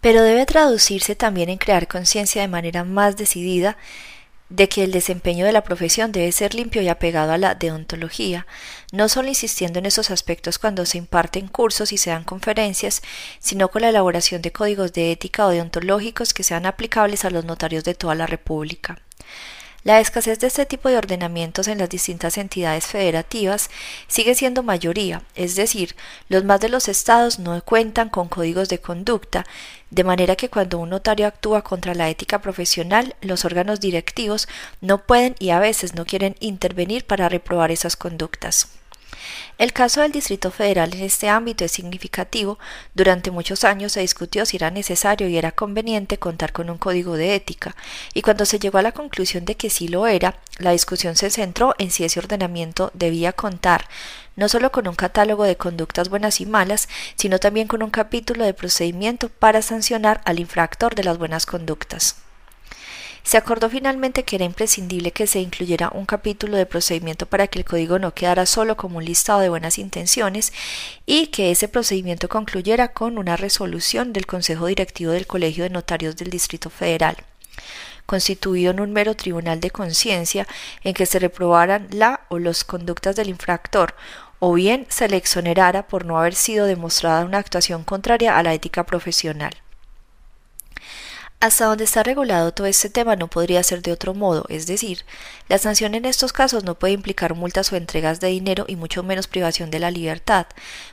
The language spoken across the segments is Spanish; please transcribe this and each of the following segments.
pero debe traducirse también en crear conciencia de manera más decidida de que el desempeño de la profesión debe ser limpio y apegado a la deontología, no solo insistiendo en esos aspectos cuando se imparten cursos y se dan conferencias, sino con la elaboración de códigos de ética o deontológicos que sean aplicables a los notarios de toda la República. La escasez de este tipo de ordenamientos en las distintas entidades federativas sigue siendo mayoría, es decir, los más de los estados no cuentan con códigos de conducta, de manera que cuando un notario actúa contra la ética profesional, los órganos directivos no pueden y a veces no quieren intervenir para reprobar esas conductas. El caso del Distrito Federal en este ámbito es significativo. Durante muchos años se discutió si era necesario y era conveniente contar con un código de ética, y cuando se llegó a la conclusión de que sí lo era, la discusión se centró en si ese ordenamiento debía contar no solo con un catálogo de conductas buenas y malas, sino también con un capítulo de procedimiento para sancionar al infractor de las buenas conductas. Se acordó finalmente que era imprescindible que se incluyera un capítulo de procedimiento para que el código no quedara solo como un listado de buenas intenciones y que ese procedimiento concluyera con una resolución del Consejo Directivo del Colegio de Notarios del Distrito Federal constituido en un mero tribunal de conciencia en que se reprobaran la o las conductas del infractor, o bien se le exonerara por no haber sido demostrada una actuación contraria a la ética profesional. Hasta donde está regulado todo este tema no podría ser de otro modo, es decir, la sanción en estos casos no puede implicar multas o entregas de dinero y mucho menos privación de la libertad,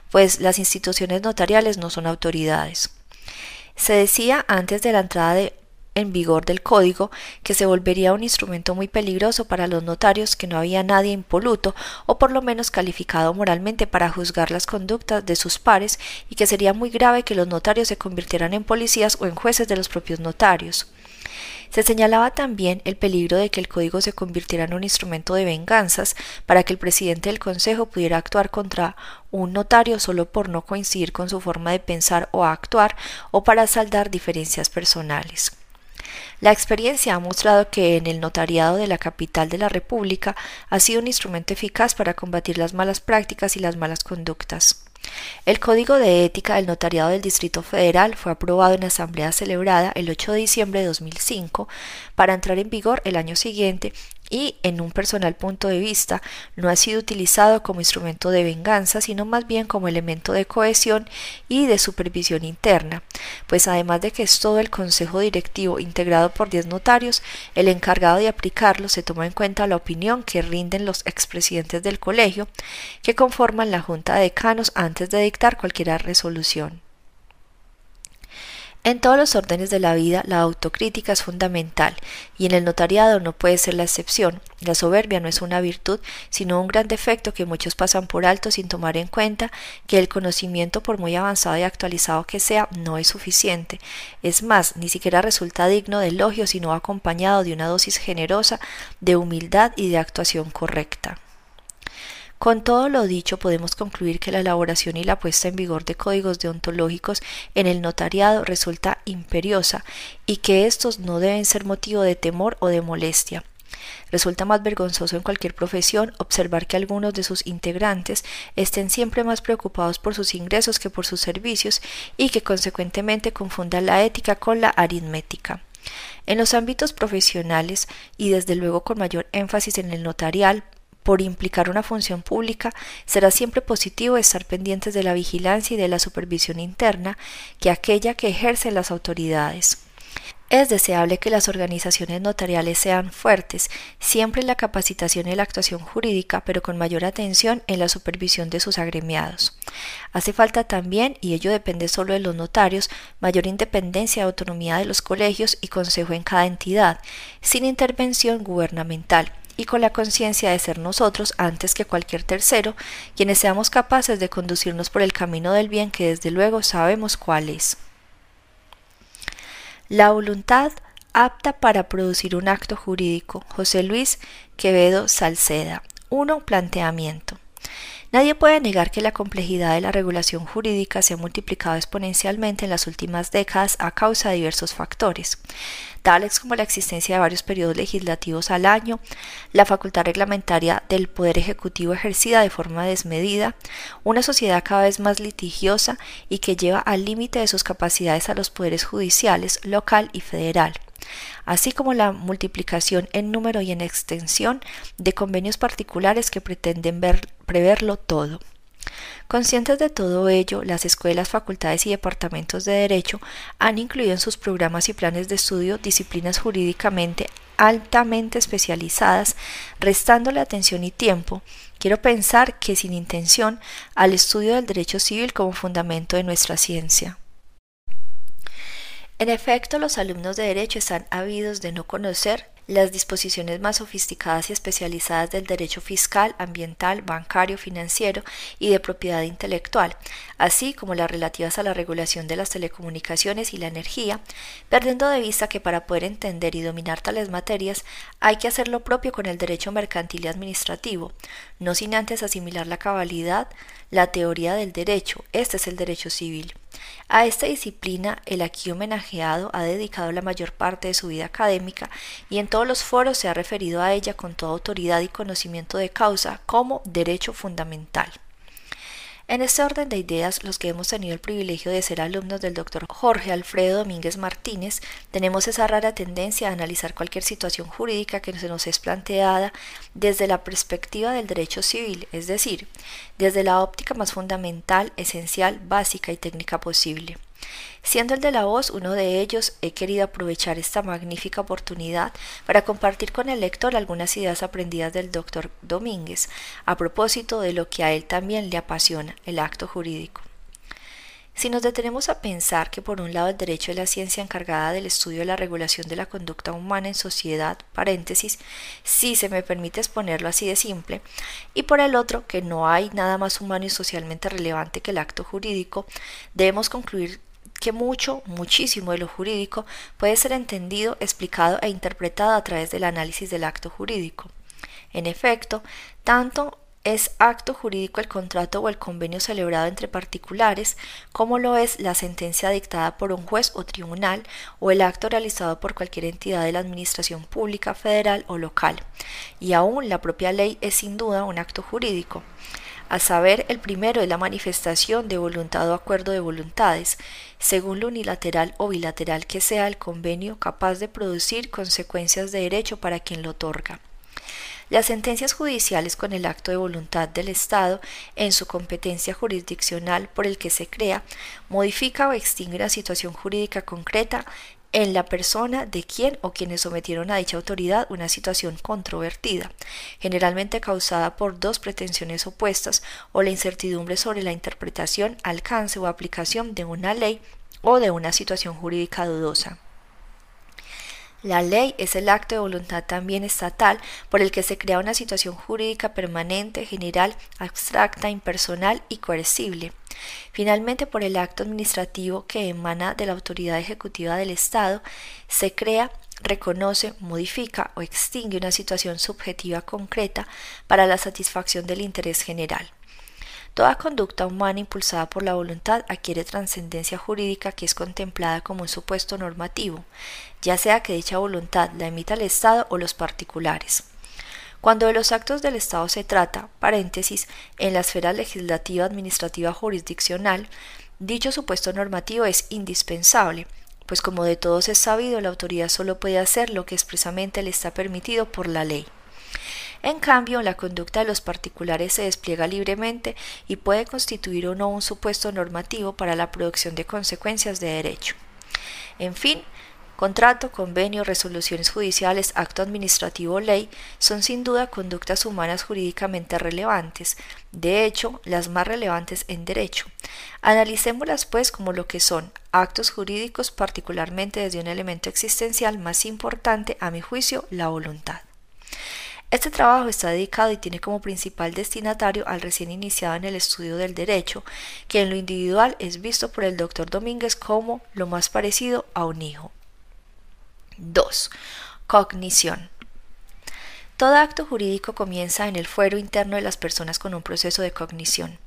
pues las instituciones notariales no son autoridades. Se decía antes de la entrada de en vigor del código, que se volvería un instrumento muy peligroso para los notarios que no había nadie impoluto o por lo menos calificado moralmente para juzgar las conductas de sus pares y que sería muy grave que los notarios se convirtieran en policías o en jueces de los propios notarios. Se señalaba también el peligro de que el código se convirtiera en un instrumento de venganzas para que el presidente del Consejo pudiera actuar contra un notario solo por no coincidir con su forma de pensar o actuar o para saldar diferencias personales. La experiencia ha mostrado que en el notariado de la capital de la República ha sido un instrumento eficaz para combatir las malas prácticas y las malas conductas. El Código de Ética del Notariado del Distrito Federal fue aprobado en asamblea celebrada el 8 de diciembre de 2005 para entrar en vigor el año siguiente y, en un personal punto de vista, no ha sido utilizado como instrumento de venganza, sino más bien como elemento de cohesión y de supervisión interna, pues además de que es todo el consejo directivo integrado por diez notarios, el encargado de aplicarlo se toma en cuenta la opinión que rinden los expresidentes del colegio, que conforman la junta de decanos antes de dictar cualquier resolución. En todos los órdenes de la vida la autocrítica es fundamental y en el notariado no puede ser la excepción. La soberbia no es una virtud, sino un gran defecto que muchos pasan por alto sin tomar en cuenta que el conocimiento, por muy avanzado y actualizado que sea, no es suficiente. Es más, ni siquiera resulta digno de elogio sino acompañado de una dosis generosa de humildad y de actuación correcta. Con todo lo dicho, podemos concluir que la elaboración y la puesta en vigor de códigos deontológicos en el notariado resulta imperiosa y que estos no deben ser motivo de temor o de molestia. Resulta más vergonzoso en cualquier profesión observar que algunos de sus integrantes estén siempre más preocupados por sus ingresos que por sus servicios y que consecuentemente confundan la ética con la aritmética. En los ámbitos profesionales y desde luego con mayor énfasis en el notarial, por implicar una función pública, será siempre positivo estar pendientes de la vigilancia y de la supervisión interna que aquella que ejercen las autoridades. Es deseable que las organizaciones notariales sean fuertes, siempre en la capacitación y la actuación jurídica, pero con mayor atención en la supervisión de sus agremiados. Hace falta también, y ello depende solo de los notarios, mayor independencia y autonomía de los colegios y consejo en cada entidad, sin intervención gubernamental y con la conciencia de ser nosotros, antes que cualquier tercero, quienes seamos capaces de conducirnos por el camino del bien que desde luego sabemos cuál es. La voluntad apta para producir un acto jurídico. José Luis Quevedo Salceda. 1. Planteamiento. Nadie puede negar que la complejidad de la regulación jurídica se ha multiplicado exponencialmente en las últimas décadas a causa de diversos factores, tales como la existencia de varios periodos legislativos al año, la facultad reglamentaria del Poder Ejecutivo ejercida de forma desmedida, una sociedad cada vez más litigiosa y que lleva al límite de sus capacidades a los poderes judiciales local y federal así como la multiplicación en número y en extensión de convenios particulares que pretenden preverlo todo. Conscientes de todo ello, las escuelas, facultades y departamentos de Derecho han incluido en sus programas y planes de estudio disciplinas jurídicamente altamente especializadas, restándole atención y tiempo, quiero pensar que sin intención, al estudio del derecho civil como fundamento de nuestra ciencia. En efecto, los alumnos de Derecho están habidos de no conocer las disposiciones más sofisticadas y especializadas del derecho fiscal, ambiental, bancario, financiero y de propiedad intelectual, así como las relativas a la regulación de las telecomunicaciones y la energía, perdiendo de vista que para poder entender y dominar tales materias hay que hacer lo propio con el derecho mercantil y administrativo, no sin antes asimilar la cabalidad, la teoría del derecho, este es el derecho civil. A esta disciplina el aquí homenajeado ha dedicado la mayor parte de su vida académica y en todos los foros se ha referido a ella con toda autoridad y conocimiento de causa como derecho fundamental. En este orden de ideas, los que hemos tenido el privilegio de ser alumnos del doctor Jorge Alfredo Domínguez Martínez, tenemos esa rara tendencia a analizar cualquier situación jurídica que se nos es planteada desde la perspectiva del derecho civil, es decir, desde la óptica más fundamental, esencial, básica y técnica posible. Siendo el de la voz uno de ellos, he querido aprovechar esta magnífica oportunidad para compartir con el lector algunas ideas aprendidas del doctor Domínguez a propósito de lo que a él también le apasiona, el acto jurídico. Si nos detenemos a pensar que por un lado el derecho es la ciencia encargada del estudio de la regulación de la conducta humana en sociedad, paréntesis, si se me permite exponerlo así de simple, y por el otro que no hay nada más humano y socialmente relevante que el acto jurídico, debemos concluir que mucho, muchísimo de lo jurídico puede ser entendido, explicado e interpretado a través del análisis del acto jurídico. En efecto, tanto es acto jurídico el contrato o el convenio celebrado entre particulares, como lo es la sentencia dictada por un juez o tribunal o el acto realizado por cualquier entidad de la administración pública, federal o local. Y aún la propia ley es sin duda un acto jurídico a saber, el primero es la manifestación de voluntad o acuerdo de voluntades, según lo unilateral o bilateral que sea el convenio capaz de producir consecuencias de derecho para quien lo otorga. Las sentencias judiciales con el acto de voluntad del Estado en su competencia jurisdiccional por el que se crea modifica o extingue la situación jurídica concreta en la persona de quien o quienes sometieron a dicha autoridad una situación controvertida, generalmente causada por dos pretensiones opuestas o la incertidumbre sobre la interpretación, alcance o aplicación de una ley o de una situación jurídica dudosa. La ley es el acto de voluntad también estatal por el que se crea una situación jurídica permanente, general, abstracta, impersonal y coercible. Finalmente, por el acto administrativo que emana de la autoridad ejecutiva del Estado, se crea reconoce, modifica o extingue una situación subjetiva concreta para la satisfacción del interés general. Toda conducta humana impulsada por la voluntad adquiere trascendencia jurídica que es contemplada como un supuesto normativo, ya sea que dicha voluntad la emita el Estado o los particulares. Cuando de los actos del Estado se trata, paréntesis, en la esfera legislativa, administrativa, jurisdiccional, dicho supuesto normativo es indispensable, pues como de todos es sabido, la autoridad solo puede hacer lo que expresamente le está permitido por la ley. En cambio, la conducta de los particulares se despliega libremente y puede constituir o no un supuesto normativo para la producción de consecuencias de derecho. En fin, Contrato, convenio, resoluciones judiciales, acto administrativo ley son sin duda conductas humanas jurídicamente relevantes, de hecho, las más relevantes en derecho. Analicémoslas pues como lo que son actos jurídicos, particularmente desde un elemento existencial más importante, a mi juicio, la voluntad. Este trabajo está dedicado y tiene como principal destinatario al recién iniciado en el estudio del derecho, que en lo individual es visto por el doctor Domínguez como lo más parecido a un hijo. 2. Cognición. Todo acto jurídico comienza en el fuero interno de las personas con un proceso de cognición.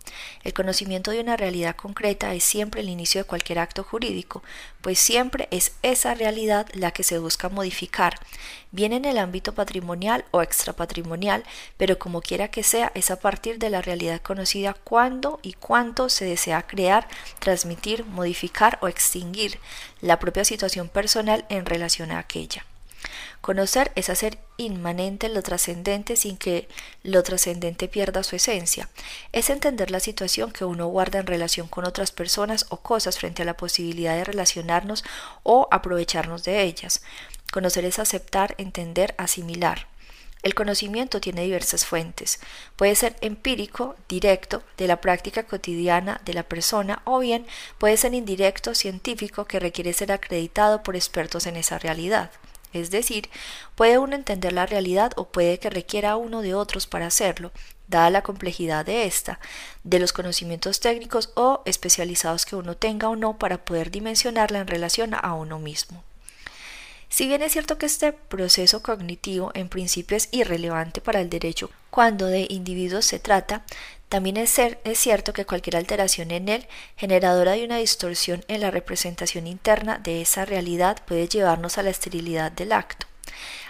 El conocimiento de una realidad concreta es siempre el inicio de cualquier acto jurídico, pues siempre es esa realidad la que se busca modificar, bien en el ámbito patrimonial o extrapatrimonial, pero como quiera que sea, es a partir de la realidad conocida cuándo y cuánto se desea crear, transmitir, modificar o extinguir la propia situación personal en relación a aquella. Conocer es hacer inmanente lo trascendente sin que lo trascendente pierda su esencia. Es entender la situación que uno guarda en relación con otras personas o cosas frente a la posibilidad de relacionarnos o aprovecharnos de ellas. Conocer es aceptar, entender, asimilar. El conocimiento tiene diversas fuentes. Puede ser empírico, directo, de la práctica cotidiana de la persona, o bien puede ser indirecto, científico, que requiere ser acreditado por expertos en esa realidad. Es decir, puede uno entender la realidad o puede que requiera uno de otros para hacerlo, dada la complejidad de esta, de los conocimientos técnicos o especializados que uno tenga o no para poder dimensionarla en relación a uno mismo. Si bien es cierto que este proceso cognitivo en principio es irrelevante para el derecho cuando de individuos se trata, también es, cierto que cualquier alteración en él, generadora de una distorsión en la representación interna de esa realidad, puede llevarnos a la esterilidad del acto.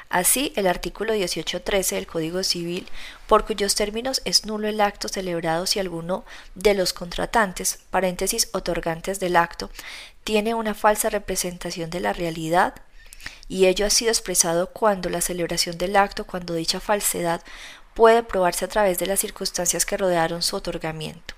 Así, el artículo 18.13 del Código Civil, por cuyos términos es nulo el acto celebrado si alguno de los contratantes, paréntesis otorgantes del acto, tiene una falsa representación de la realidad, y ello ha sido expresado cuando la celebración del acto, cuando dicha falsedad puede probarse a través de las circunstancias que rodearon su otorgamiento.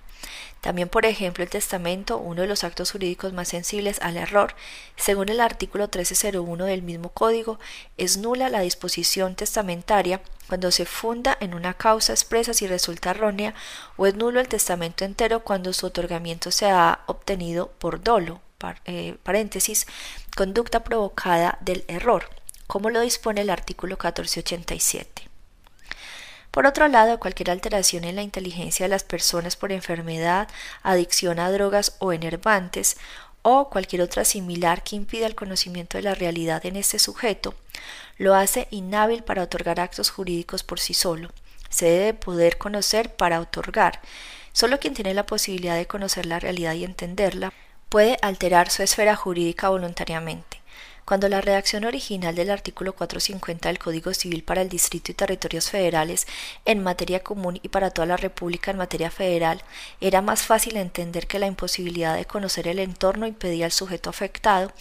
También, por ejemplo, el testamento, uno de los actos jurídicos más sensibles al error, según el artículo 1301 del mismo código, es nula la disposición testamentaria cuando se funda en una causa expresa si resulta errónea, o es nulo el testamento entero cuando su otorgamiento se ha obtenido por dolo, eh, paréntesis, conducta provocada del error, como lo dispone el artículo 1487. Por otro lado, cualquier alteración en la inteligencia de las personas por enfermedad, adicción a drogas o enervantes, o cualquier otra similar que impida el conocimiento de la realidad en este sujeto, lo hace inhábil para otorgar actos jurídicos por sí solo. Se debe poder conocer para otorgar. Solo quien tiene la posibilidad de conocer la realidad y entenderla puede alterar su esfera jurídica voluntariamente. Cuando la redacción original del artículo 450 del Código Civil para el Distrito y Territorios Federales en materia común y para toda la República en materia federal era más fácil entender que la imposibilidad de conocer el entorno impedía al sujeto afectado,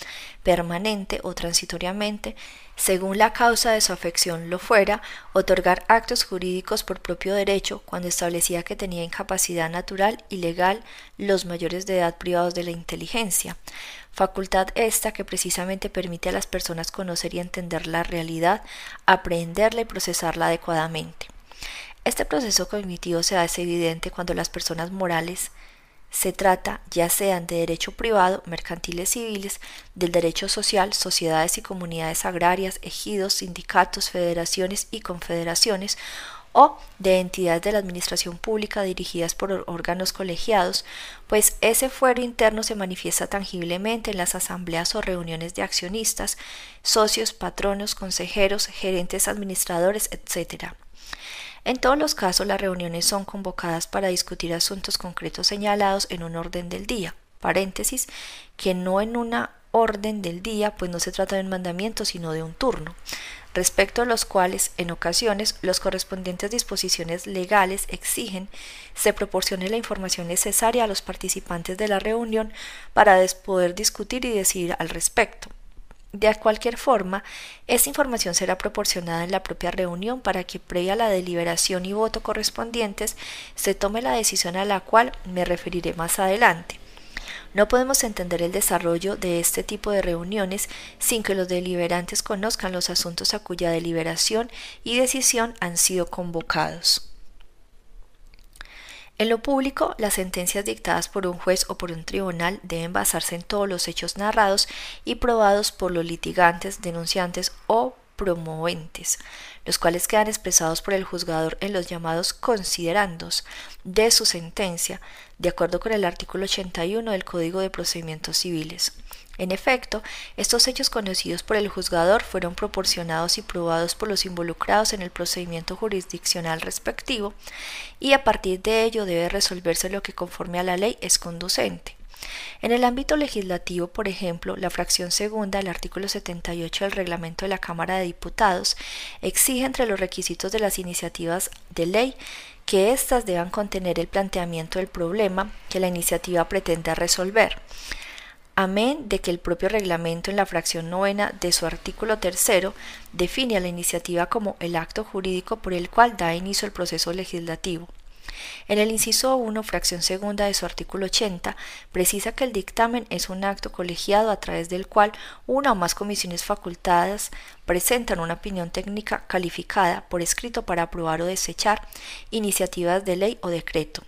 permanente o transitoriamente, según la causa de su afección lo fuera, otorgar actos jurídicos por propio derecho cuando establecía que tenía incapacidad natural y legal los mayores de edad privados de la inteligencia, facultad esta que precisamente permite a las personas conocer y entender la realidad, aprehenderla y procesarla adecuadamente. Este proceso cognitivo se hace evidente cuando las personas morales se trata ya sean de derecho privado, mercantiles civiles, del derecho social, sociedades y comunidades agrarias, ejidos, sindicatos, federaciones y confederaciones, o de entidades de la administración pública dirigidas por órganos colegiados, pues ese fuero interno se manifiesta tangiblemente en las asambleas o reuniones de accionistas, socios, patronos, consejeros, gerentes administradores, etc. En todos los casos, las reuniones son convocadas para discutir asuntos concretos señalados en un orden del día, paréntesis, que no en una orden del día, pues no se trata de un mandamiento, sino de un turno, respecto a los cuales, en ocasiones, las correspondientes disposiciones legales exigen se proporcione la información necesaria a los participantes de la reunión para poder discutir y decidir al respecto. De cualquier forma, esta información será proporcionada en la propia reunión para que previa a la deliberación y voto correspondientes se tome la decisión a la cual me referiré más adelante. No podemos entender el desarrollo de este tipo de reuniones sin que los deliberantes conozcan los asuntos a cuya deliberación y decisión han sido convocados. En lo público, las sentencias dictadas por un juez o por un tribunal deben basarse en todos los hechos narrados y probados por los litigantes, denunciantes o promoventes, los cuales quedan expresados por el juzgador en los llamados considerandos de su sentencia, de acuerdo con el artículo 81 del Código de Procedimientos Civiles. En efecto, estos hechos conocidos por el juzgador fueron proporcionados y probados por los involucrados en el procedimiento jurisdiccional respectivo, y a partir de ello debe resolverse lo que conforme a la ley es conducente. En el ámbito legislativo, por ejemplo, la fracción segunda del artículo 78 del reglamento de la Cámara de Diputados exige entre los requisitos de las iniciativas de ley que éstas deban contener el planteamiento del problema que la iniciativa pretende resolver amén de que el propio reglamento en la fracción novena de su artículo tercero define a la iniciativa como el acto jurídico por el cual da inicio el proceso legislativo. En el inciso 1, fracción segunda de su artículo 80, precisa que el dictamen es un acto colegiado a través del cual una o más comisiones facultadas presentan una opinión técnica calificada por escrito para aprobar o desechar iniciativas de ley o decreto.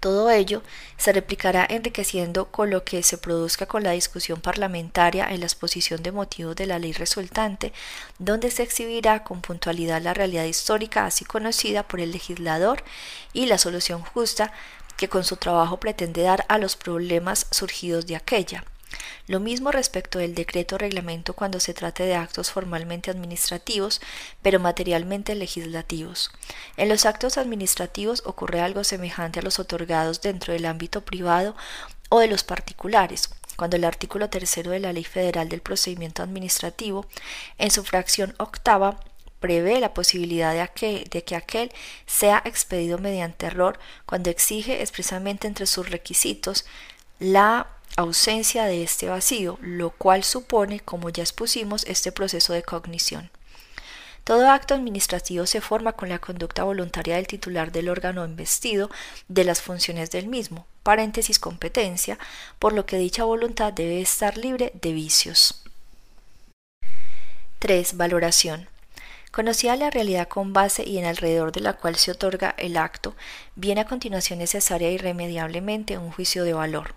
Todo ello se replicará enriqueciendo con lo que se produzca con la discusión parlamentaria en la exposición de motivos de la ley resultante, donde se exhibirá con puntualidad la realidad histórica así conocida por el legislador y la solución justa que con su trabajo pretende dar a los problemas surgidos de aquella. Lo mismo respecto del decreto reglamento cuando se trate de actos formalmente administrativos, pero materialmente legislativos. En los actos administrativos ocurre algo semejante a los otorgados dentro del ámbito privado o de los particulares, cuando el artículo tercero de la Ley Federal del Procedimiento Administrativo, en su fracción octava, prevé la posibilidad de, de, que aquel sea expedido mediante error cuando exige expresamente entre sus requisitos la ausencia de este vacío, lo cual supone, como ya expusimos, este proceso de cognición. Todo acto administrativo se forma con la conducta voluntaria del titular del órgano investido de las funciones del mismo, paréntesis competencia, por lo que dicha voluntad debe estar libre de vicios. 3. Valoración. Conocida la realidad con base y en alrededor de la cual se otorga el acto, viene a continuación necesaria irremediablemente un juicio de valor.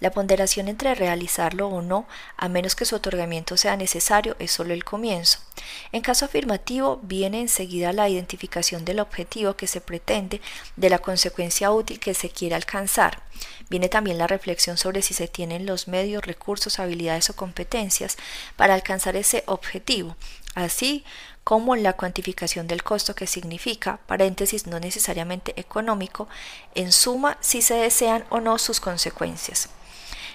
La ponderación entre realizarlo o no, a menos que su otorgamiento sea necesario, es solo el comienzo. En caso afirmativo, viene enseguida la identificación del objetivo que se pretende, de la consecuencia útil que se quiere alcanzar. Viene también la reflexión sobre si se tienen los medios, recursos, habilidades o competencias para alcanzar ese objetivo, así como la cuantificación del costo que significa, paréntesis no necesariamente económico, en suma si se desean o no sus consecuencias.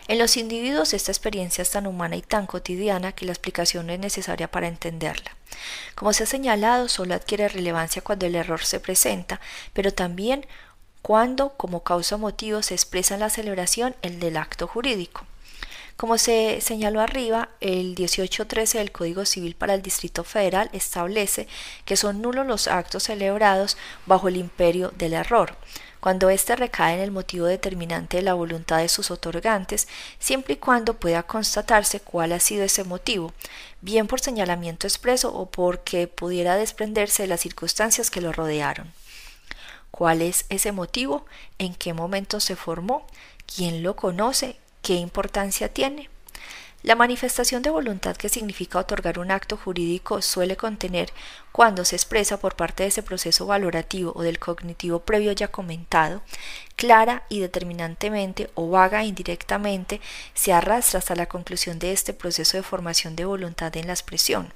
En los individuos esta experiencia es tan humana y tan cotidiana que la explicación no es necesaria para entenderla. Como se ha señalado, solo adquiere relevancia cuando el error se presenta, pero también cuando como causa motivo se expresa en la celebración el del acto jurídico. Como se señaló arriba, el 1813 del Código Civil para el Distrito Federal establece que son nulos los actos celebrados bajo el imperio del error, cuando éste recae en el motivo determinante de la voluntad de sus otorgantes, siempre y cuando pueda constatarse cuál ha sido ese motivo, bien por señalamiento expreso o porque pudiera desprenderse de las circunstancias que lo rodearon. ¿Cuál es ese motivo? ¿En qué momento se formó? ¿Quién lo conoce? ¿Qué importancia tiene? La manifestación de voluntad que significa otorgar un acto jurídico suele contener, cuando se expresa por parte de ese proceso valorativo o del cognitivo previo ya comentado, clara y determinantemente o vaga e indirectamente, se arrastra hasta la conclusión de este proceso de formación de voluntad en la expresión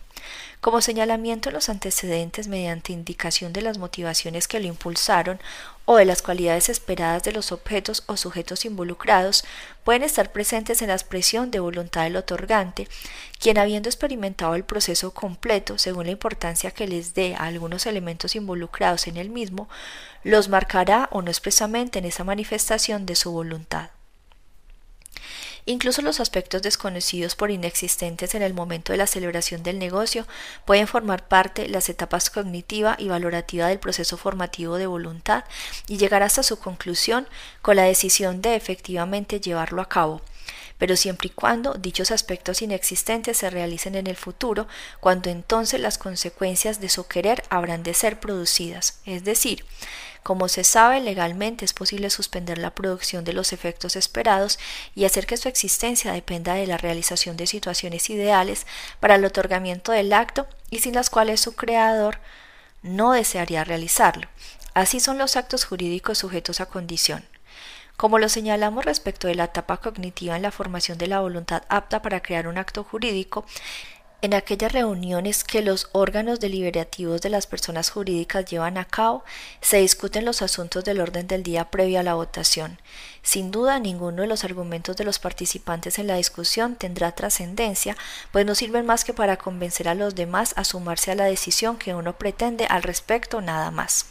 como señalamiento en los antecedentes mediante indicación de las motivaciones que lo impulsaron o de las cualidades esperadas de los objetos o sujetos involucrados, pueden estar presentes en la expresión de voluntad del otorgante, quien habiendo experimentado el proceso completo según la importancia que les dé a algunos elementos involucrados en el mismo, los marcará o no expresamente en esa manifestación de su voluntad. Incluso los aspectos desconocidos por inexistentes en el momento de la celebración del negocio pueden formar parte las etapas cognitiva y valorativa del proceso formativo de voluntad y llegar hasta su conclusión con la decisión de efectivamente llevarlo a cabo pero siempre y cuando dichos aspectos inexistentes se realicen en el futuro, cuando entonces las consecuencias de su querer habrán de ser producidas, es decir, como se sabe, legalmente es posible suspender la producción de los efectos esperados y hacer que su existencia dependa de la realización de situaciones ideales para el otorgamiento del acto y sin las cuales su creador no desearía realizarlo. Así son los actos jurídicos sujetos a condición. Como lo señalamos respecto de la etapa cognitiva en la formación de la voluntad apta para crear un acto jurídico, en aquellas reuniones que los órganos deliberativos de las personas jurídicas llevan a cabo, se discuten los asuntos del orden del día previo a la votación. Sin duda, ninguno de los argumentos de los participantes en la discusión tendrá trascendencia, pues no sirven más que para convencer a los demás a sumarse a la decisión que uno pretende al respecto nada más.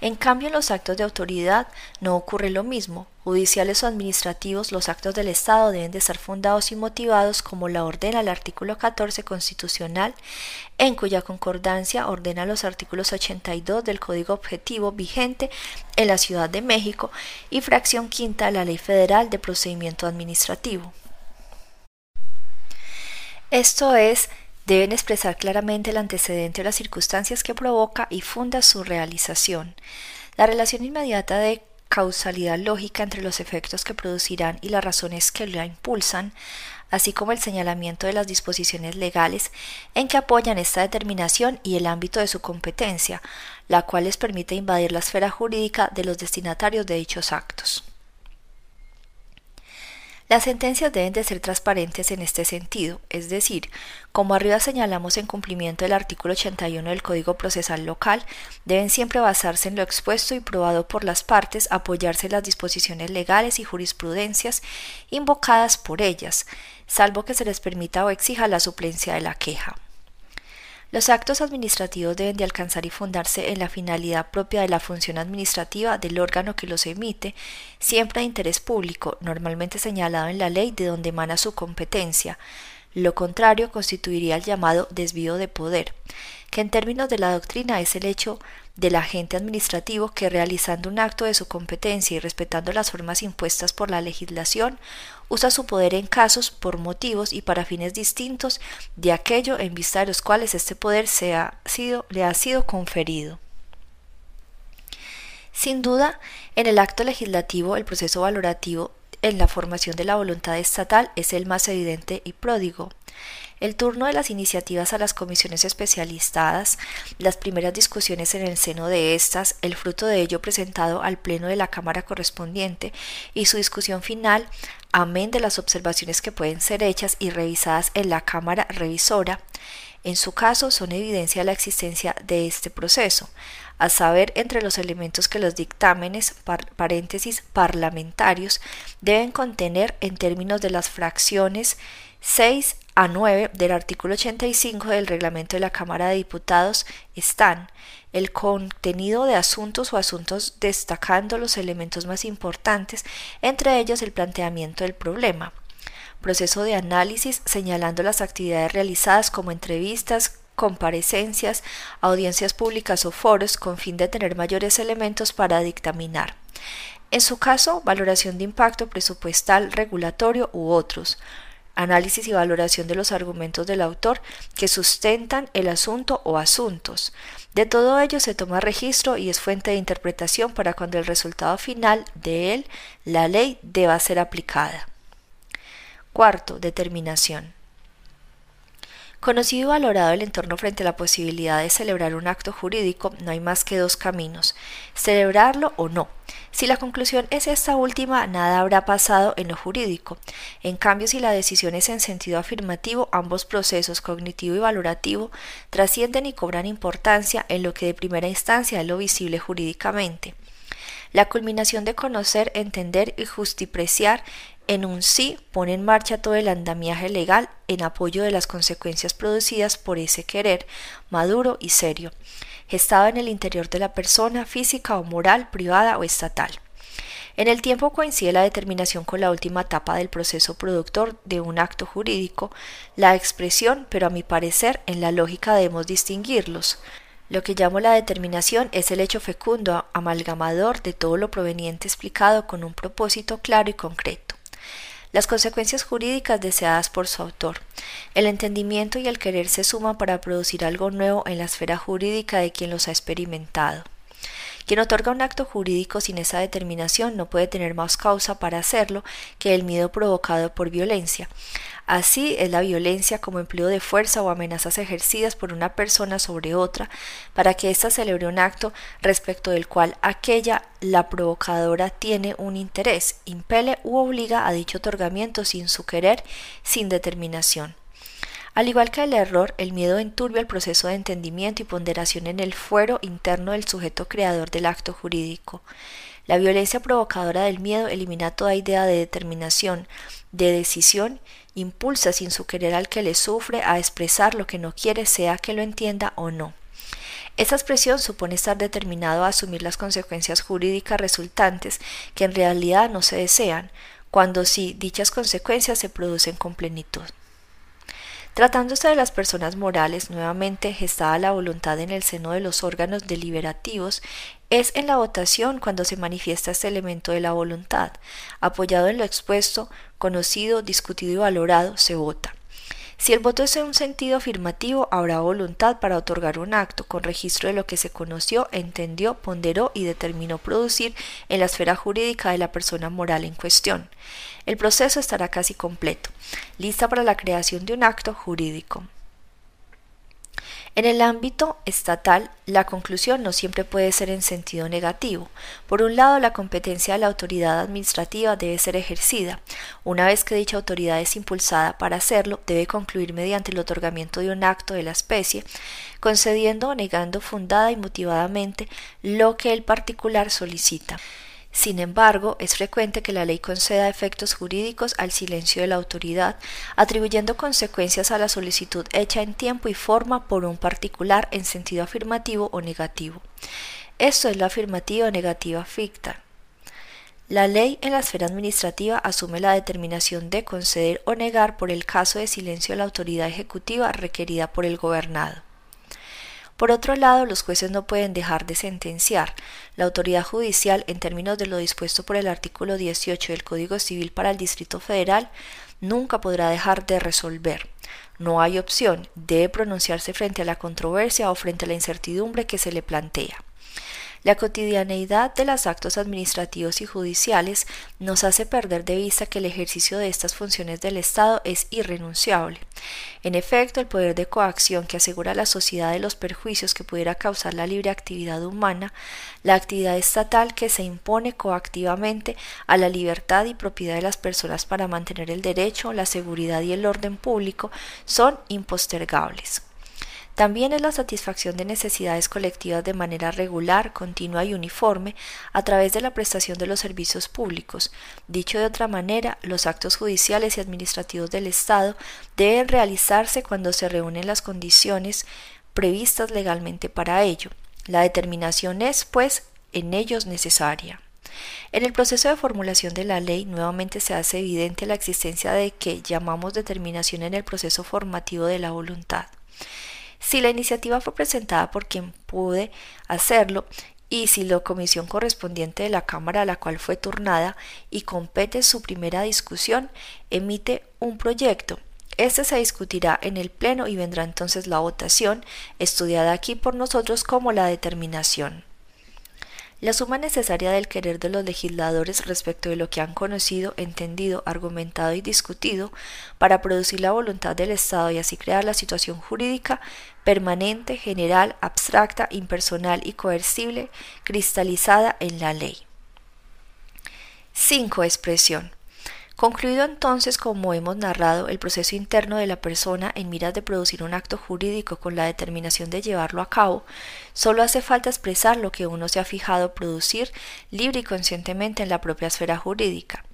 En cambio, en los actos de autoridad no ocurre lo mismo. Judiciales o administrativos, los actos del Estado deben de ser fundados y motivados como la ordena el artículo 14 constitucional, en cuya concordancia ordena los artículos 82 del Código Objetivo vigente en la Ciudad de México y fracción quinta de la Ley Federal de Procedimiento Administrativo. Esto es deben expresar claramente el antecedente o las circunstancias que provoca y funda su realización. La relación inmediata de causalidad lógica entre los efectos que producirán y las razones que la impulsan, así como el señalamiento de las disposiciones legales en que apoyan esta determinación y el ámbito de su competencia, la cual les permite invadir la esfera jurídica de los destinatarios de dichos actos. Las sentencias deben de ser transparentes en este sentido, es decir, como arriba señalamos en cumplimiento del artículo 81 del Código Procesal Local, deben siempre basarse en lo expuesto y probado por las partes, apoyarse en las disposiciones legales y jurisprudencias invocadas por ellas, salvo que se les permita o exija la suplencia de la queja. Los actos administrativos deben de alcanzar y fundarse en la finalidad propia de la función administrativa del órgano que los emite, siempre de interés público, normalmente señalado en la ley de donde emana su competencia. Lo contrario constituiría el llamado desvío de poder, que en términos de la doctrina es el hecho del agente administrativo que realizando un acto de su competencia y respetando las formas impuestas por la legislación, usa su poder en casos, por motivos y para fines distintos de aquello en vista de los cuales este poder se ha sido, le ha sido conferido. Sin duda, en el acto legislativo el proceso valorativo en la formación de la voluntad estatal es el más evidente y pródigo. El turno de las iniciativas a las comisiones especializadas, las primeras discusiones en el seno de estas, el fruto de ello presentado al Pleno de la Cámara correspondiente y su discusión final, amén de las observaciones que pueden ser hechas y revisadas en la Cámara revisora, en su caso son evidencia de la existencia de este proceso, a saber entre los elementos que los dictámenes paréntesis parlamentarios deben contener en términos de las fracciones 6 a 9 del artículo 85 del reglamento de la Cámara de Diputados están el contenido de asuntos o asuntos destacando los elementos más importantes, entre ellos el planteamiento del problema, proceso de análisis señalando las actividades realizadas como entrevistas, comparecencias, audiencias públicas o foros con fin de tener mayores elementos para dictaminar. En su caso, valoración de impacto presupuestal, regulatorio u otros, análisis y valoración de los argumentos del autor que sustentan el asunto o asuntos. De todo ello se toma registro y es fuente de interpretación para cuando el resultado final de él, la ley, deba ser aplicada. Cuarto, determinación. Conocido y valorado el entorno frente a la posibilidad de celebrar un acto jurídico, no hay más que dos caminos, celebrarlo o no. Si la conclusión es esta última, nada habrá pasado en lo jurídico. En cambio, si la decisión es en sentido afirmativo, ambos procesos, cognitivo y valorativo, trascienden y cobran importancia en lo que de primera instancia es lo visible jurídicamente. La culminación de conocer, entender y justipreciar en un sí pone en marcha todo el andamiaje legal en apoyo de las consecuencias producidas por ese querer maduro y serio, gestado en el interior de la persona física o moral, privada o estatal. En el tiempo coincide la determinación con la última etapa del proceso productor de un acto jurídico, la expresión, pero a mi parecer en la lógica debemos distinguirlos. Lo que llamo la determinación es el hecho fecundo amalgamador de todo lo proveniente explicado con un propósito claro y concreto las consecuencias jurídicas deseadas por su autor. El entendimiento y el querer se suman para producir algo nuevo en la esfera jurídica de quien los ha experimentado. Quien otorga un acto jurídico sin esa determinación no puede tener más causa para hacerlo que el miedo provocado por violencia. Así es la violencia como empleo de fuerza o amenazas ejercidas por una persona sobre otra para que ésta celebre un acto respecto del cual aquella, la provocadora, tiene un interés, impele u obliga a dicho otorgamiento sin su querer, sin determinación. Al igual que el error, el miedo enturbia el proceso de entendimiento y ponderación en el fuero interno del sujeto creador del acto jurídico. La violencia provocadora del miedo elimina toda idea de determinación, de decisión, impulsa sin su querer al que le sufre a expresar lo que no quiere, sea que lo entienda o no. Esta expresión supone estar determinado a asumir las consecuencias jurídicas resultantes que en realidad no se desean, cuando sí dichas consecuencias se producen con plenitud. Tratándose de las personas morales, nuevamente gestada la voluntad en el seno de los órganos deliberativos, es en la votación cuando se manifiesta este elemento de la voluntad. Apoyado en lo expuesto, conocido, discutido y valorado, se vota. Si el voto es en un sentido afirmativo, habrá voluntad para otorgar un acto con registro de lo que se conoció, entendió, ponderó y determinó producir en la esfera jurídica de la persona moral en cuestión. El proceso estará casi completo, lista para la creación de un acto jurídico. En el ámbito estatal, la conclusión no siempre puede ser en sentido negativo. Por un lado, la competencia de la autoridad administrativa debe ser ejercida. Una vez que dicha autoridad es impulsada para hacerlo, debe concluir mediante el otorgamiento de un acto de la especie, concediendo o negando fundada y motivadamente lo que el particular solicita. Sin embargo, es frecuente que la ley conceda efectos jurídicos al silencio de la autoridad, atribuyendo consecuencias a la solicitud hecha en tiempo y forma por un particular en sentido afirmativo o negativo. Esto es la afirmativa o negativa ficta. La ley en la esfera administrativa asume la determinación de conceder o negar por el caso de silencio de la autoridad ejecutiva requerida por el gobernado. Por otro lado, los jueces no pueden dejar de sentenciar. La autoridad judicial, en términos de lo dispuesto por el artículo 18 del Código Civil para el Distrito Federal, nunca podrá dejar de resolver. No hay opción, debe pronunciarse frente a la controversia o frente a la incertidumbre que se le plantea. La cotidianeidad de los actos administrativos y judiciales nos hace perder de vista que el ejercicio de estas funciones del Estado es irrenunciable. En efecto, el poder de coacción que asegura a la sociedad de los perjuicios que pudiera causar la libre actividad humana, la actividad estatal que se impone coactivamente a la libertad y propiedad de las personas para mantener el derecho, la seguridad y el orden público, son impostergables. También es la satisfacción de necesidades colectivas de manera regular, continua y uniforme a través de la prestación de los servicios públicos. Dicho de otra manera, los actos judiciales y administrativos del Estado deben realizarse cuando se reúnen las condiciones previstas legalmente para ello. La determinación es, pues, en ellos necesaria. En el proceso de formulación de la ley nuevamente se hace evidente la existencia de que llamamos determinación en el proceso formativo de la voluntad. Si la iniciativa fue presentada por quien pude hacerlo y si la comisión correspondiente de la Cámara a la cual fue turnada y compete su primera discusión, emite un proyecto. Este se discutirá en el Pleno y vendrá entonces la votación, estudiada aquí por nosotros como la determinación. La suma necesaria del querer de los legisladores respecto de lo que han conocido, entendido, argumentado y discutido para producir la voluntad del Estado y así crear la situación jurídica permanente, general, abstracta, impersonal y coercible cristalizada en la ley. 5. Expresión. Concluido entonces, como hemos narrado, el proceso interno de la persona en miras de producir un acto jurídico con la determinación de llevarlo a cabo, solo hace falta expresar lo que uno se ha fijado producir libre y conscientemente en la propia esfera jurídica.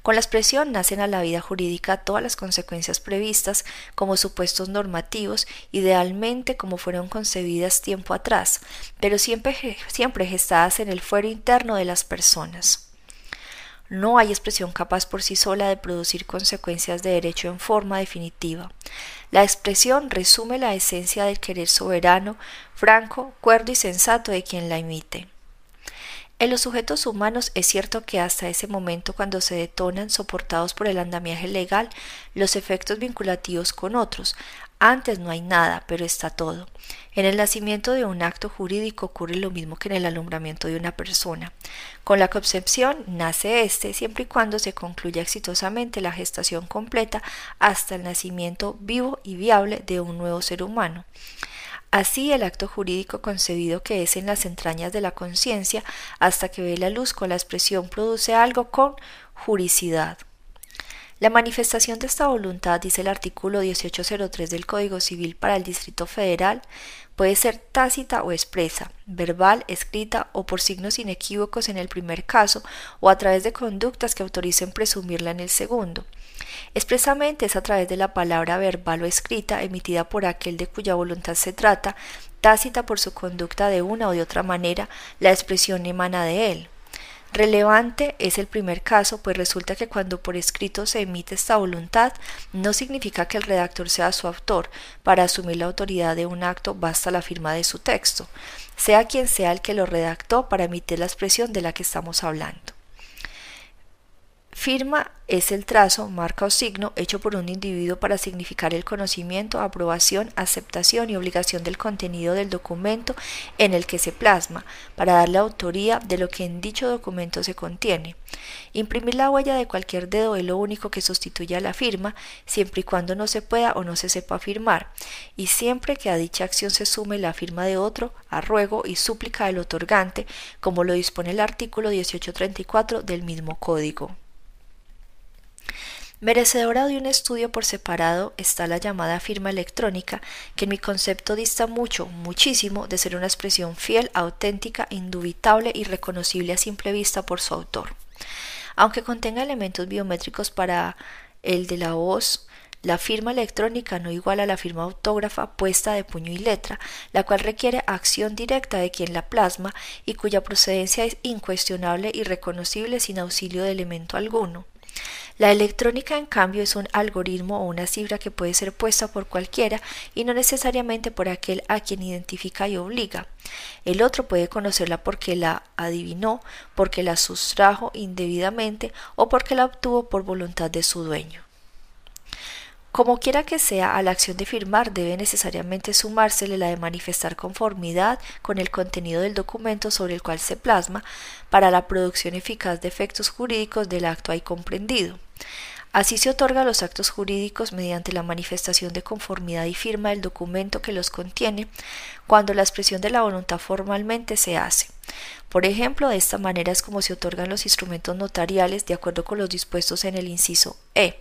Con la expresión nacen a la vida jurídica todas las consecuencias previstas como supuestos normativos, idealmente como fueron concebidas tiempo atrás, pero siempre, siempre gestadas en el fuero interno de las personas. No hay expresión capaz por sí sola de producir consecuencias de derecho en forma definitiva. La expresión resume la esencia del querer soberano, franco, cuerdo y sensato de quien la imite. En los sujetos humanos es cierto que hasta ese momento cuando se detonan soportados por el andamiaje legal los efectos vinculativos con otros, Antes no hay nada, pero está todo. En el nacimiento de un acto jurídico ocurre lo mismo que en el alumbramiento de una persona. Con la concepción nace éste siempre y cuando se concluya exitosamente la gestación completa hasta el nacimiento vivo y viable de un nuevo ser humano. Así el acto jurídico concebido que es en las entrañas de la conciencia hasta que ve la luz con la expresión produce algo con juricidad. La manifestación de esta voluntad, dice el artículo 1803 del Código Civil para el Distrito Federal, puede ser tácita o expresa, verbal, escrita o por signos inequívocos en el primer caso o a través de conductas que autoricen presumirla en el segundo. Expresamente es a través de la palabra verbal o escrita emitida por aquel de cuya voluntad se trata, tácita por su conducta de una o de otra manera, la expresión emana de él. Relevante es el primer caso, pues resulta que cuando por escrito se emite esta voluntad, no significa que el redactor sea su autor. Para asumir la autoridad de un acto basta la firma de su texto, sea quien sea el que lo redactó para emitir la expresión de la que estamos hablando. Firma es el trazo, marca o signo hecho por un individuo para significar el conocimiento, aprobación, aceptación y obligación del contenido del documento en el que se plasma, para darle autoría de lo que en dicho documento se contiene. Imprimir la huella de cualquier dedo es lo único que sustituye a la firma, siempre y cuando no se pueda o no se sepa firmar, y siempre que a dicha acción se sume la firma de otro, a ruego y súplica del otorgante, como lo dispone el artículo 1834 del mismo código. Merecedora de un estudio por separado está la llamada firma electrónica, que en mi concepto dista mucho, muchísimo, de ser una expresión fiel, auténtica, indubitable y reconocible a simple vista por su autor. Aunque contenga elementos biométricos para el de la voz, la firma electrónica no iguala a la firma autógrafa puesta de puño y letra, la cual requiere acción directa de quien la plasma y cuya procedencia es incuestionable y reconocible sin auxilio de elemento alguno. La electrónica, en cambio, es un algoritmo o una cifra que puede ser puesta por cualquiera y no necesariamente por aquel a quien identifica y obliga. El otro puede conocerla porque la adivinó, porque la sustrajo indebidamente o porque la obtuvo por voluntad de su dueño. Como quiera que sea, a la acción de firmar debe necesariamente sumársele la de manifestar conformidad con el contenido del documento sobre el cual se plasma para la producción eficaz de efectos jurídicos del acto ahí comprendido. Así se otorga los actos jurídicos mediante la manifestación de conformidad y firma del documento que los contiene, cuando la expresión de la voluntad formalmente se hace. Por ejemplo, de esta manera es como se otorgan los instrumentos notariales de acuerdo con los dispuestos en el inciso E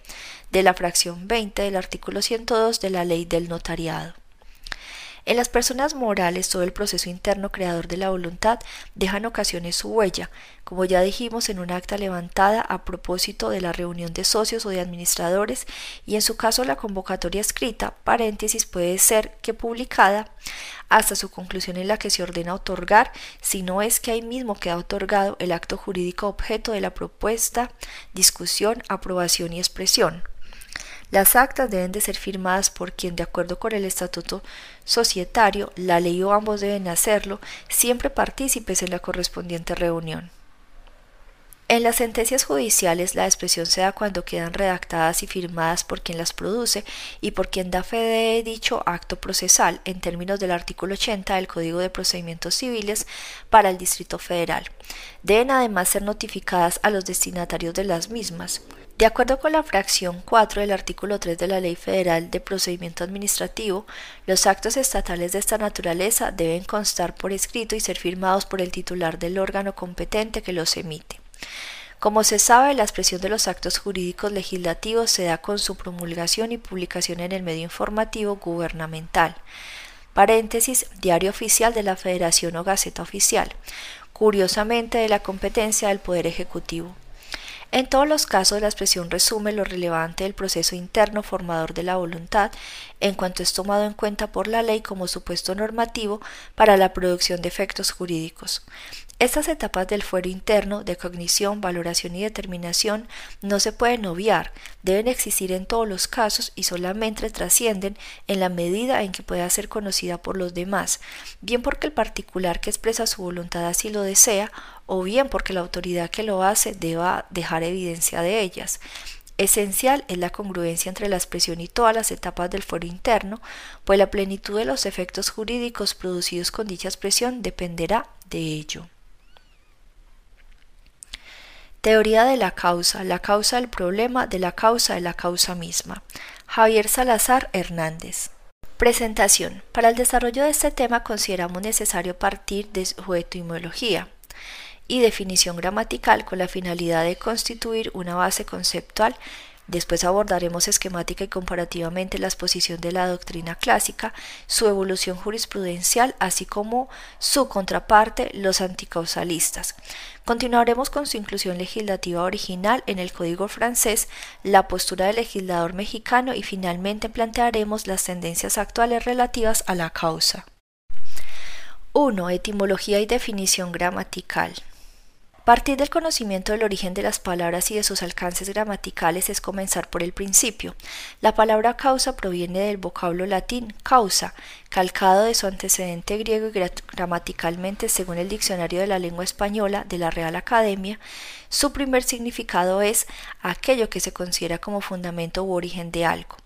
de la fracción 20 del artículo 102 de la Ley del Notariado. En las personas morales todo el proceso interno creador de la voluntad deja en ocasiones su huella, como ya dijimos en un acta levantada a propósito de la reunión de socios o de administradores y en su caso la convocatoria escrita, paréntesis puede ser que publicada hasta su conclusión en la que se ordena otorgar, si no es que ahí mismo queda otorgado el acto jurídico objeto de la propuesta, discusión, aprobación y expresión. Las actas deben de ser firmadas por quien, de acuerdo con el estatuto societario, la ley o ambos deben hacerlo, siempre partícipes en la correspondiente reunión. En las sentencias judiciales la expresión se da cuando quedan redactadas y firmadas por quien las produce y por quien da fe de dicho acto procesal en términos del artículo 80 del Código de Procedimientos Civiles para el Distrito Federal. Deben además ser notificadas a los destinatarios de las mismas. De acuerdo con la fracción 4 del artículo 3 de la Ley Federal de Procedimiento Administrativo, los actos estatales de esta naturaleza deben constar por escrito y ser firmados por el titular del órgano competente que los emite. Como se sabe, la expresión de los actos jurídicos legislativos se da con su promulgación y publicación en el medio informativo gubernamental. Paréntesis, Diario Oficial de la Federación o Gaceta Oficial. Curiosamente, de la competencia del Poder Ejecutivo. En todos los casos, la expresión resume lo relevante del proceso interno formador de la voluntad, en cuanto es tomado en cuenta por la ley como supuesto normativo para la producción de efectos jurídicos. Estas etapas del fuero interno de cognición, valoración y determinación no se pueden obviar, deben existir en todos los casos y solamente trascienden en la medida en que pueda ser conocida por los demás, bien porque el particular que expresa su voluntad así lo desea, o bien porque la autoridad que lo hace deba dejar evidencia de ellas. Esencial es la congruencia entre la expresión y todas las etapas del fuero interno, pues la plenitud de los efectos jurídicos producidos con dicha expresión dependerá de ello. Teoría de la causa, la causa del problema de la causa de la causa misma. Javier Salazar Hernández. Presentación. Para el desarrollo de este tema consideramos necesario partir de su etimología y definición gramatical con la finalidad de constituir una base conceptual Después abordaremos esquemática y comparativamente la exposición de la doctrina clásica, su evolución jurisprudencial, así como su contraparte, los anticausalistas. Continuaremos con su inclusión legislativa original en el Código francés, la postura del legislador mexicano y finalmente plantearemos las tendencias actuales relativas a la causa. 1. Etimología y definición gramatical. Partir del conocimiento del origen de las palabras y de sus alcances gramaticales es comenzar por el principio. La palabra causa proviene del vocablo latín causa, calcado de su antecedente griego y gramaticalmente, según el Diccionario de la Lengua Española de la Real Academia, su primer significado es aquello que se considera como fundamento u origen de algo.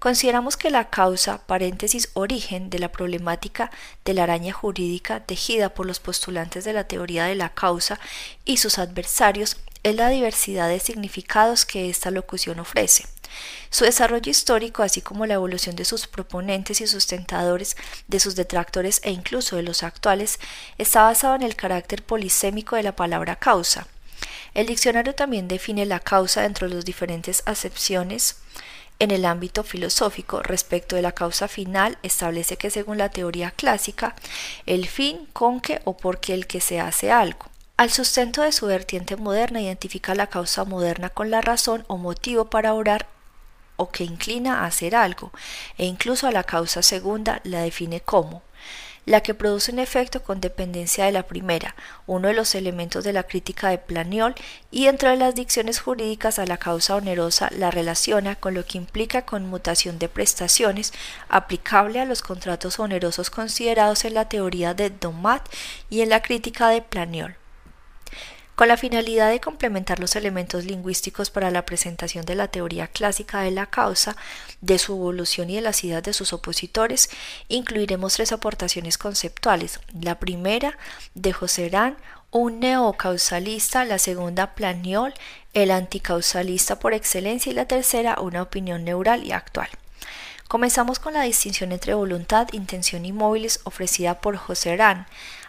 Consideramos que la causa, paréntesis, origen de la problemática de la araña jurídica tejida por los postulantes de la teoría de la causa y sus adversarios es la diversidad de significados que esta locución ofrece. Su desarrollo histórico, así como la evolución de sus proponentes y sustentadores, de sus detractores e incluso de los actuales, está basado en el carácter polisémico de la palabra causa. El diccionario también define la causa dentro de las diferentes acepciones en el ámbito filosófico, respecto de la causa final, establece que según la teoría clásica, el fin con que o porque el que se hace algo. Al sustento de su vertiente moderna identifica la causa moderna con la razón o motivo para orar o que inclina a hacer algo, e incluso a la causa segunda la define como la que produce un efecto con dependencia de la primera, uno de los elementos de la crítica de Planiol, y dentro de las dicciones jurídicas a la causa onerosa la relaciona con lo que implica conmutación de prestaciones aplicable a los contratos onerosos considerados en la teoría de Domat y en la crítica de Planiol con la finalidad de complementar los elementos lingüísticos para la presentación de la teoría clásica de la causa, de su evolución y de las ideas de sus opositores, incluiremos tres aportaciones conceptuales. La primera, de José Rán, un neocausalista, la segunda, Planiol, el anticausalista por excelencia, y la tercera, una opinión neural y actual. Comenzamos con la distinción entre voluntad, intención y móviles ofrecida por José Rán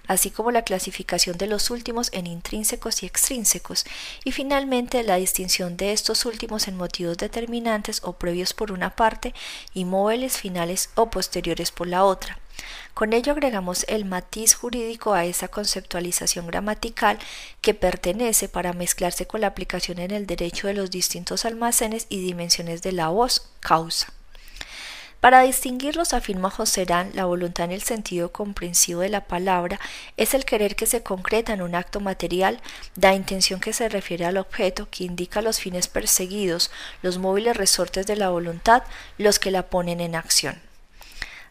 así como la clasificación de los últimos en intrínsecos y extrínsecos, y finalmente la distinción de estos últimos en motivos determinantes o previos por una parte y móviles finales o posteriores por la otra. Con ello agregamos el matiz jurídico a esa conceptualización gramatical que pertenece para mezclarse con la aplicación en el derecho de los distintos almacenes y dimensiones de la voz causa. Para distinguirlos, afirma Joserán, la voluntad en el sentido comprensivo de la palabra es el querer que se concreta en un acto material, da intención que se refiere al objeto, que indica los fines perseguidos, los móviles resortes de la voluntad, los que la ponen en acción.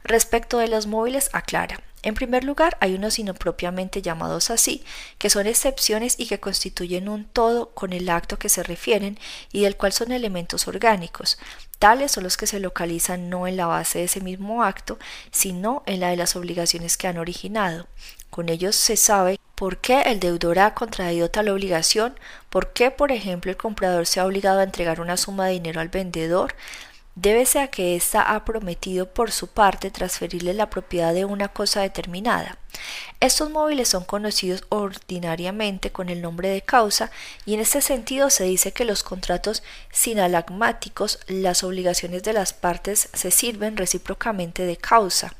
Respecto de los móviles, aclara. En primer lugar, hay unos propiamente llamados así, que son excepciones y que constituyen un todo con el acto que se refieren y del cual son elementos orgánicos. Tales son los que se localizan no en la base de ese mismo acto, sino en la de las obligaciones que han originado. Con ellos se sabe por qué el deudor ha contraído tal obligación, por qué, por ejemplo, el comprador se ha obligado a entregar una suma de dinero al vendedor, débese a que ésta ha prometido por su parte transferirle la propiedad de una cosa determinada. Estos móviles son conocidos ordinariamente con el nombre de causa y en este sentido se dice que los contratos sinalagmáticos, las obligaciones de las partes se sirven recíprocamente de causa.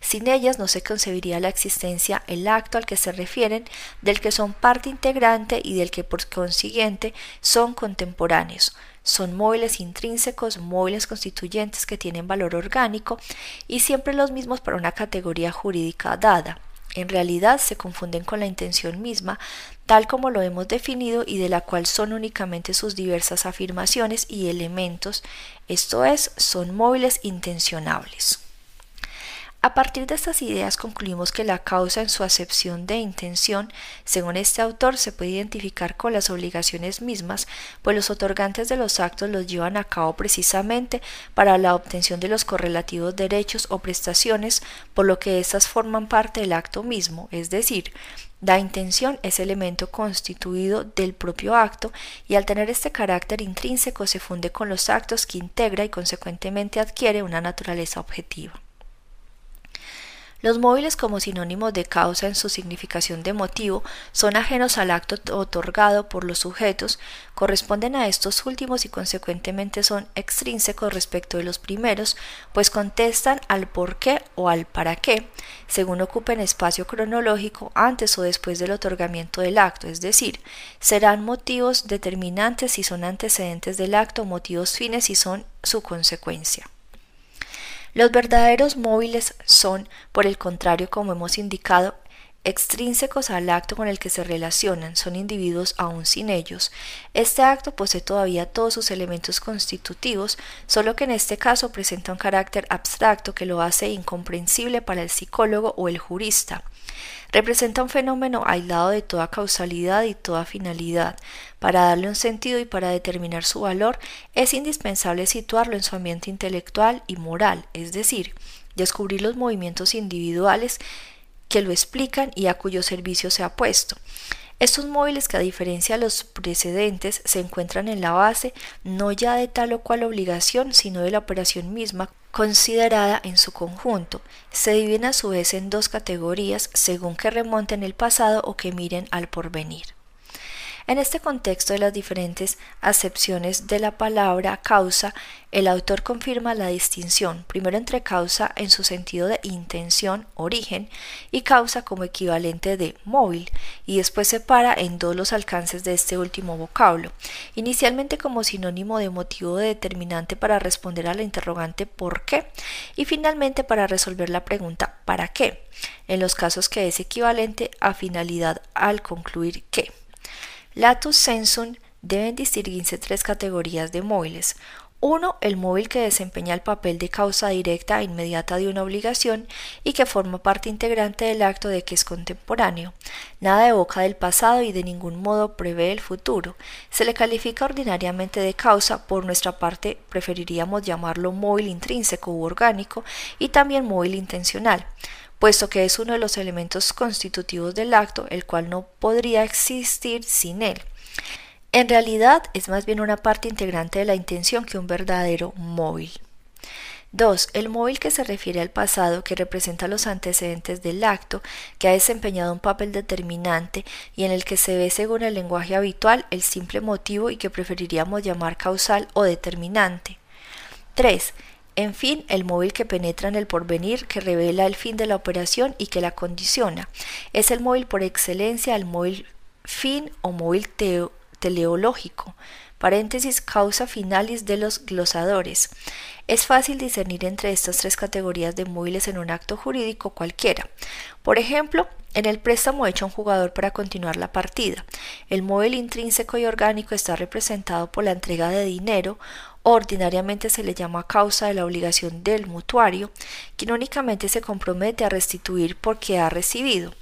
Sin ellas no se concebiría la existencia el acto al que se refieren, del que son parte integrante y del que por consiguiente son contemporáneos son móviles intrínsecos, móviles constituyentes que tienen valor orgánico y siempre los mismos para una categoría jurídica dada. En realidad se confunden con la intención misma, tal como lo hemos definido y de la cual son únicamente sus diversas afirmaciones y elementos, esto es, son móviles intencionables. A partir de estas ideas concluimos que la causa en su acepción de intención, según este autor, se puede identificar con las obligaciones mismas, pues los otorgantes de los actos los llevan a cabo precisamente para la obtención de los correlativos derechos o prestaciones, por lo que éstas forman parte del acto mismo, es decir, la intención es elemento constituido del propio acto y al tener este carácter intrínseco se funde con los actos que integra y consecuentemente adquiere una naturaleza objetiva. Los móviles como sinónimos de causa en su significación de motivo son ajenos al acto otorgado por los sujetos, corresponden a estos últimos y consecuentemente son extrínsecos respecto de los primeros, pues contestan al por qué o al para qué, según ocupen espacio cronológico antes o después del otorgamiento del acto, es decir, serán motivos determinantes si son antecedentes del acto, motivos fines si son su consecuencia. Los verdaderos móviles son, por el contrario, como hemos indicado, extrínsecos al acto con el que se relacionan, son individuos aún sin ellos. Este acto posee todavía todos sus elementos constitutivos, solo que en este caso presenta un carácter abstracto que lo hace incomprensible para el psicólogo o el jurista. Representa un fenómeno aislado de toda causalidad y toda finalidad. Para darle un sentido y para determinar su valor es indispensable situarlo en su ambiente intelectual y moral, es decir, descubrir los movimientos individuales que lo explican y a cuyo servicio se ha puesto. Estos móviles que a diferencia de los precedentes se encuentran en la base no ya de tal o cual obligación, sino de la operación misma considerada en su conjunto. Se dividen a su vez en dos categorías según que remonten el pasado o que miren al porvenir. En este contexto de las diferentes acepciones de la palabra causa, el autor confirma la distinción, primero entre causa en su sentido de intención, origen, y causa como equivalente de móvil, y después separa en dos los alcances de este último vocablo, inicialmente como sinónimo de motivo determinante para responder a la interrogante ¿por qué? y finalmente para resolver la pregunta ¿para qué? en los casos que es equivalente a finalidad al concluir que. Latus sensum deben distinguirse tres categorías de móviles. Uno, el móvil que desempeña el papel de causa directa e inmediata de una obligación y que forma parte integrante del acto de que es contemporáneo. Nada evoca del pasado y de ningún modo prevé el futuro. Se le califica ordinariamente de causa, por nuestra parte preferiríamos llamarlo móvil intrínseco u orgánico y también móvil intencional puesto que es uno de los elementos constitutivos del acto, el cual no podría existir sin él. En realidad es más bien una parte integrante de la intención que un verdadero móvil. 2. El móvil que se refiere al pasado, que representa los antecedentes del acto, que ha desempeñado un papel determinante y en el que se ve según el lenguaje habitual el simple motivo y que preferiríamos llamar causal o determinante. 3. En fin, el móvil que penetra en el porvenir, que revela el fin de la operación y que la condiciona. Es el móvil por excelencia, el móvil fin o móvil teleológico. Paréntesis causa finalis de los glosadores. Es fácil discernir entre estas tres categorías de móviles en un acto jurídico cualquiera. Por ejemplo, en el préstamo hecho a un jugador para continuar la partida, el móvil intrínseco y orgánico está representado por la entrega de dinero ordinariamente se le llama causa de la obligación del mutuario, quien únicamente se compromete a restituir porque ha recibido.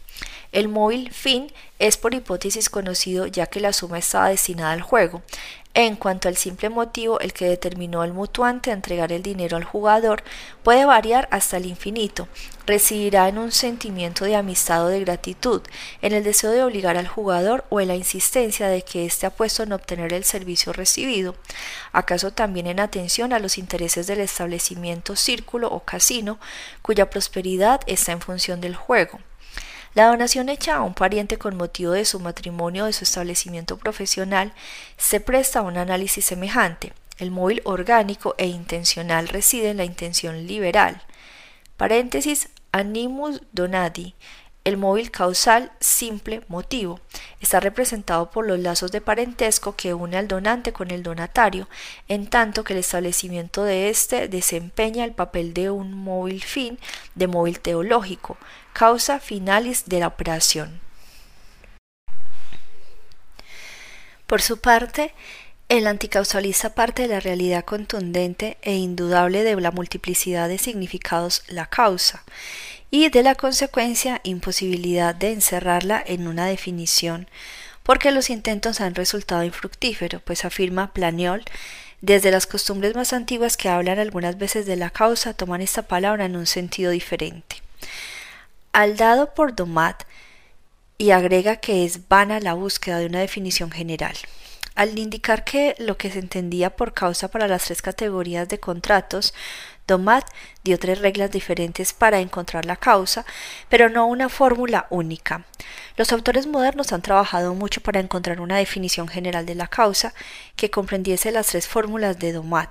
El móvil fin es por hipótesis conocido ya que la suma estaba destinada al juego. En cuanto al simple motivo, el que determinó al mutuante entregar el dinero al jugador puede variar hasta el infinito. Residirá en un sentimiento de amistad o de gratitud, en el deseo de obligar al jugador o en la insistencia de que éste ha puesto en obtener el servicio recibido. ¿Acaso también en atención a los intereses del establecimiento círculo o casino, cuya prosperidad está en función del juego? La donación hecha a un pariente con motivo de su matrimonio o de su establecimiento profesional se presta a un análisis semejante. El móvil orgánico e intencional reside en la intención liberal. Paréntesis, animus donati. El móvil causal simple motivo está representado por los lazos de parentesco que une al donante con el donatario, en tanto que el establecimiento de éste desempeña el papel de un móvil fin de móvil teológico, causa finalis de la operación. Por su parte, El anticausalista parte de la realidad contundente e indudable de la multiplicidad de significados la causa y de la consecuencia imposibilidad de encerrarla en una definición, porque los intentos han resultado infructíferos, pues afirma Planiol, desde las costumbres más antiguas que hablan algunas veces de la causa, toman esta palabra en un sentido diferente. Al dado por Domat, y agrega que es vana la búsqueda de una definición general. Al indicar que lo que se entendía por causa para las tres categorías de contratos, Domat dio tres reglas diferentes para encontrar la causa, pero no una fórmula única. Los autores modernos han trabajado mucho para encontrar una definición general de la causa que comprendiese las tres fórmulas de Domat.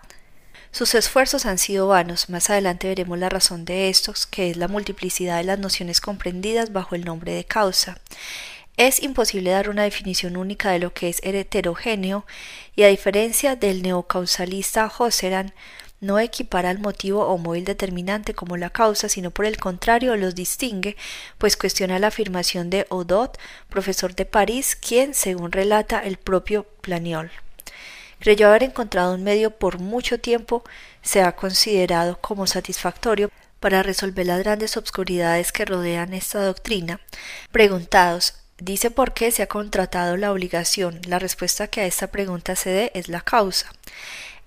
Sus esfuerzos han sido vanos, más adelante veremos la razón de estos, que es la multiplicidad de las nociones comprendidas bajo el nombre de causa. Es imposible dar una definición única de lo que es heterogéneo y a diferencia del neocausalista Hosseran, no equipara el motivo o móvil determinante como la causa, sino por el contrario los distingue, pues cuestiona la afirmación de Odot, profesor de París, quien, según relata el propio Planiol, creyó haber encontrado un medio por mucho tiempo se ha considerado como satisfactorio para resolver las grandes obscuridades que rodean esta doctrina. Preguntados Dice por qué se ha contratado la obligación. La respuesta que a esta pregunta se dé es la causa.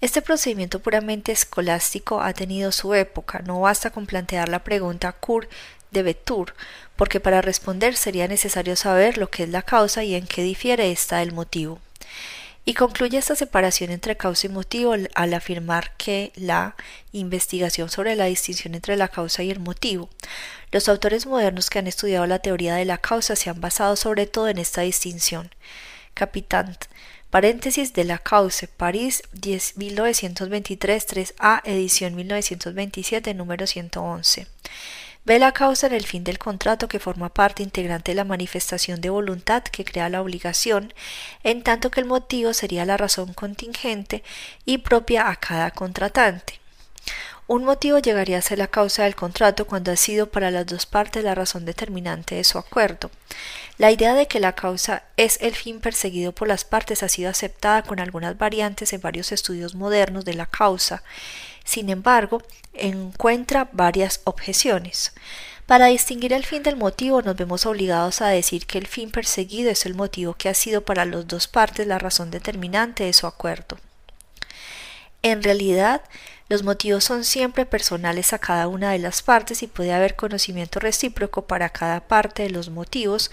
Este procedimiento puramente escolástico ha tenido su época. No basta con plantear la pregunta cur de Betur, porque para responder sería necesario saber lo que es la causa y en qué difiere esta del motivo y concluye esta separación entre causa y motivo al afirmar que la investigación sobre la distinción entre la causa y el motivo. Los autores modernos que han estudiado la teoría de la causa se han basado sobre todo en esta distinción. Capitán, paréntesis de la causa, París 10, 1923, 3A, edición 1927, número 111 ve la causa en el fin del contrato que forma parte integrante de la manifestación de voluntad que crea la obligación, en tanto que el motivo sería la razón contingente y propia a cada contratante. Un motivo llegaría a ser la causa del contrato cuando ha sido para las dos partes la razón determinante de su acuerdo. La idea de que la causa es el fin perseguido por las partes ha sido aceptada con algunas variantes en varios estudios modernos de la causa, sin embargo, encuentra varias objeciones. Para distinguir el fin del motivo nos vemos obligados a decir que el fin perseguido es el motivo que ha sido para las dos partes la razón determinante de su acuerdo. En realidad, los motivos son siempre personales a cada una de las partes y puede haber conocimiento recíproco para cada parte de los motivos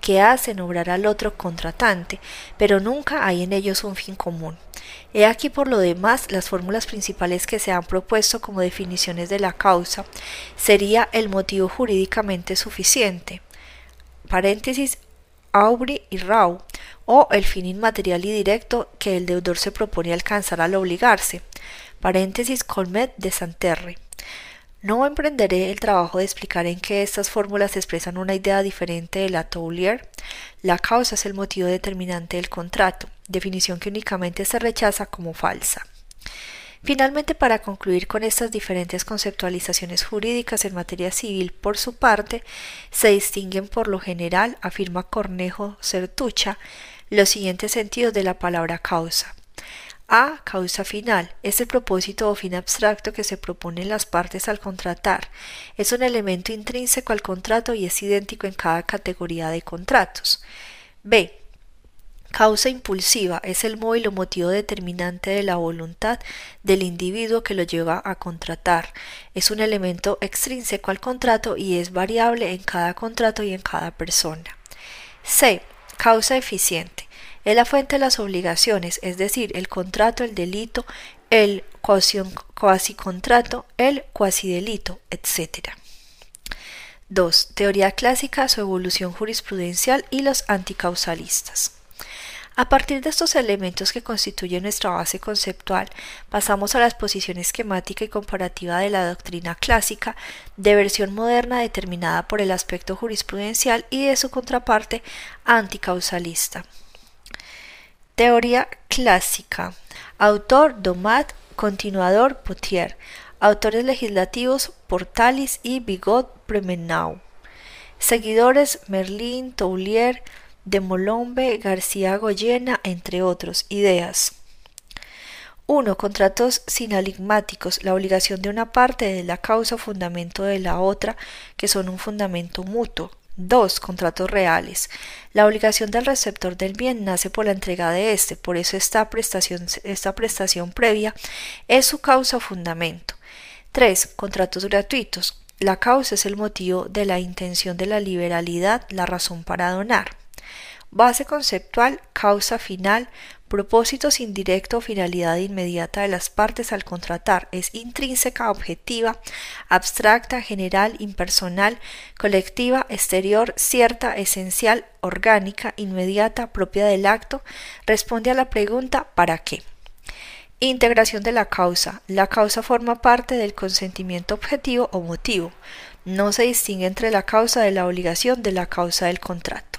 que hacen obrar al otro contratante, pero nunca hay en ellos un fin común. He aquí por lo demás las fórmulas principales que se han propuesto como definiciones de la causa sería el motivo jurídicamente suficiente. Paréntesis Aubry y Rau, o el fin inmaterial y directo que el deudor se propone alcanzar al obligarse paréntesis Colmet de Santerre. No emprenderé el trabajo de explicar en qué estas fórmulas expresan una idea diferente de la Toulier. La causa es el motivo determinante del contrato, definición que únicamente se rechaza como falsa. Finalmente, para concluir con estas diferentes conceptualizaciones jurídicas en materia civil, por su parte, se distinguen por lo general, afirma Cornejo Certucha, los siguientes sentidos de la palabra causa. A. Causa final. Es el propósito o fin abstracto que se proponen las partes al contratar. Es un elemento intrínseco al contrato y es idéntico en cada categoría de contratos. B. Causa impulsiva es el móvil o motivo determinante de la voluntad del individuo que lo lleva a contratar. Es un elemento extrínseco al contrato y es variable en cada contrato y en cada persona. C. Causa eficiente es la fuente de las obligaciones, es decir, el contrato, el delito, el cuasi contrato, el cuasi delito, etc. 2. Teoría clásica, su evolución jurisprudencial y los anticausalistas. A partir de estos elementos que constituyen nuestra base conceptual, pasamos a la exposición esquemática y comparativa de la doctrina clásica, de versión moderna determinada por el aspecto jurisprudencial y de su contraparte anticausalista. Teoría clásica. Autor Domat, continuador Potier. Autores legislativos Portalis y Bigot Premenau. Seguidores Merlin, Toulier, de Molombe, García Goyena, entre otros. Ideas. 1. Contratos sinaligmáticos. La obligación de una parte es la causa o fundamento de la otra, que son un fundamento mutuo. 2. Contratos reales. La obligación del receptor del bien nace por la entrega de éste, por eso esta prestación, esta prestación previa es su causa o fundamento. 3. Contratos gratuitos. La causa es el motivo de la intención de la liberalidad, la razón para donar. Base conceptual, causa final, propósitos indirecto o finalidad inmediata de las partes al contratar. Es intrínseca, objetiva, abstracta, general, impersonal, colectiva, exterior, cierta, esencial, orgánica, inmediata, propia del acto. Responde a la pregunta ¿para qué? Integración de la causa. La causa forma parte del consentimiento objetivo o motivo. No se distingue entre la causa de la obligación de la causa del contrato.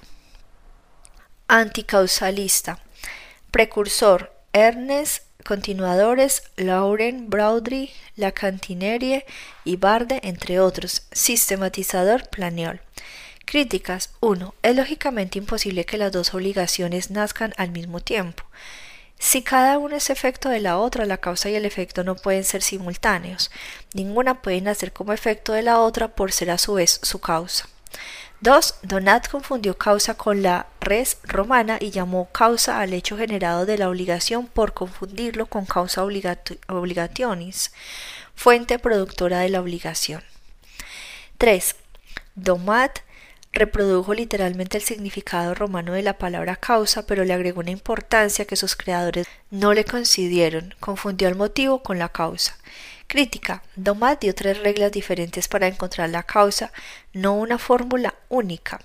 Anticausalista Precursor Ernest, continuadores Lauren, Braudry, La Cantinerie y Barde, entre otros. Sistematizador Planiol. Críticas 1. Es lógicamente imposible que las dos obligaciones nazcan al mismo tiempo. Si cada una es efecto de la otra, la causa y el efecto no pueden ser simultáneos. Ninguna puede nacer como efecto de la otra por ser a su vez su causa. 2. Donat confundió causa con la res romana y llamó causa al hecho generado de la obligación por confundirlo con causa obligationis, fuente productora de la obligación. 3. Domat reprodujo literalmente el significado romano de la palabra causa, pero le agregó una importancia que sus creadores no le concedieron, confundió el motivo con la causa. Crítica. Domat dio tres reglas diferentes para encontrar la causa, no una fórmula única.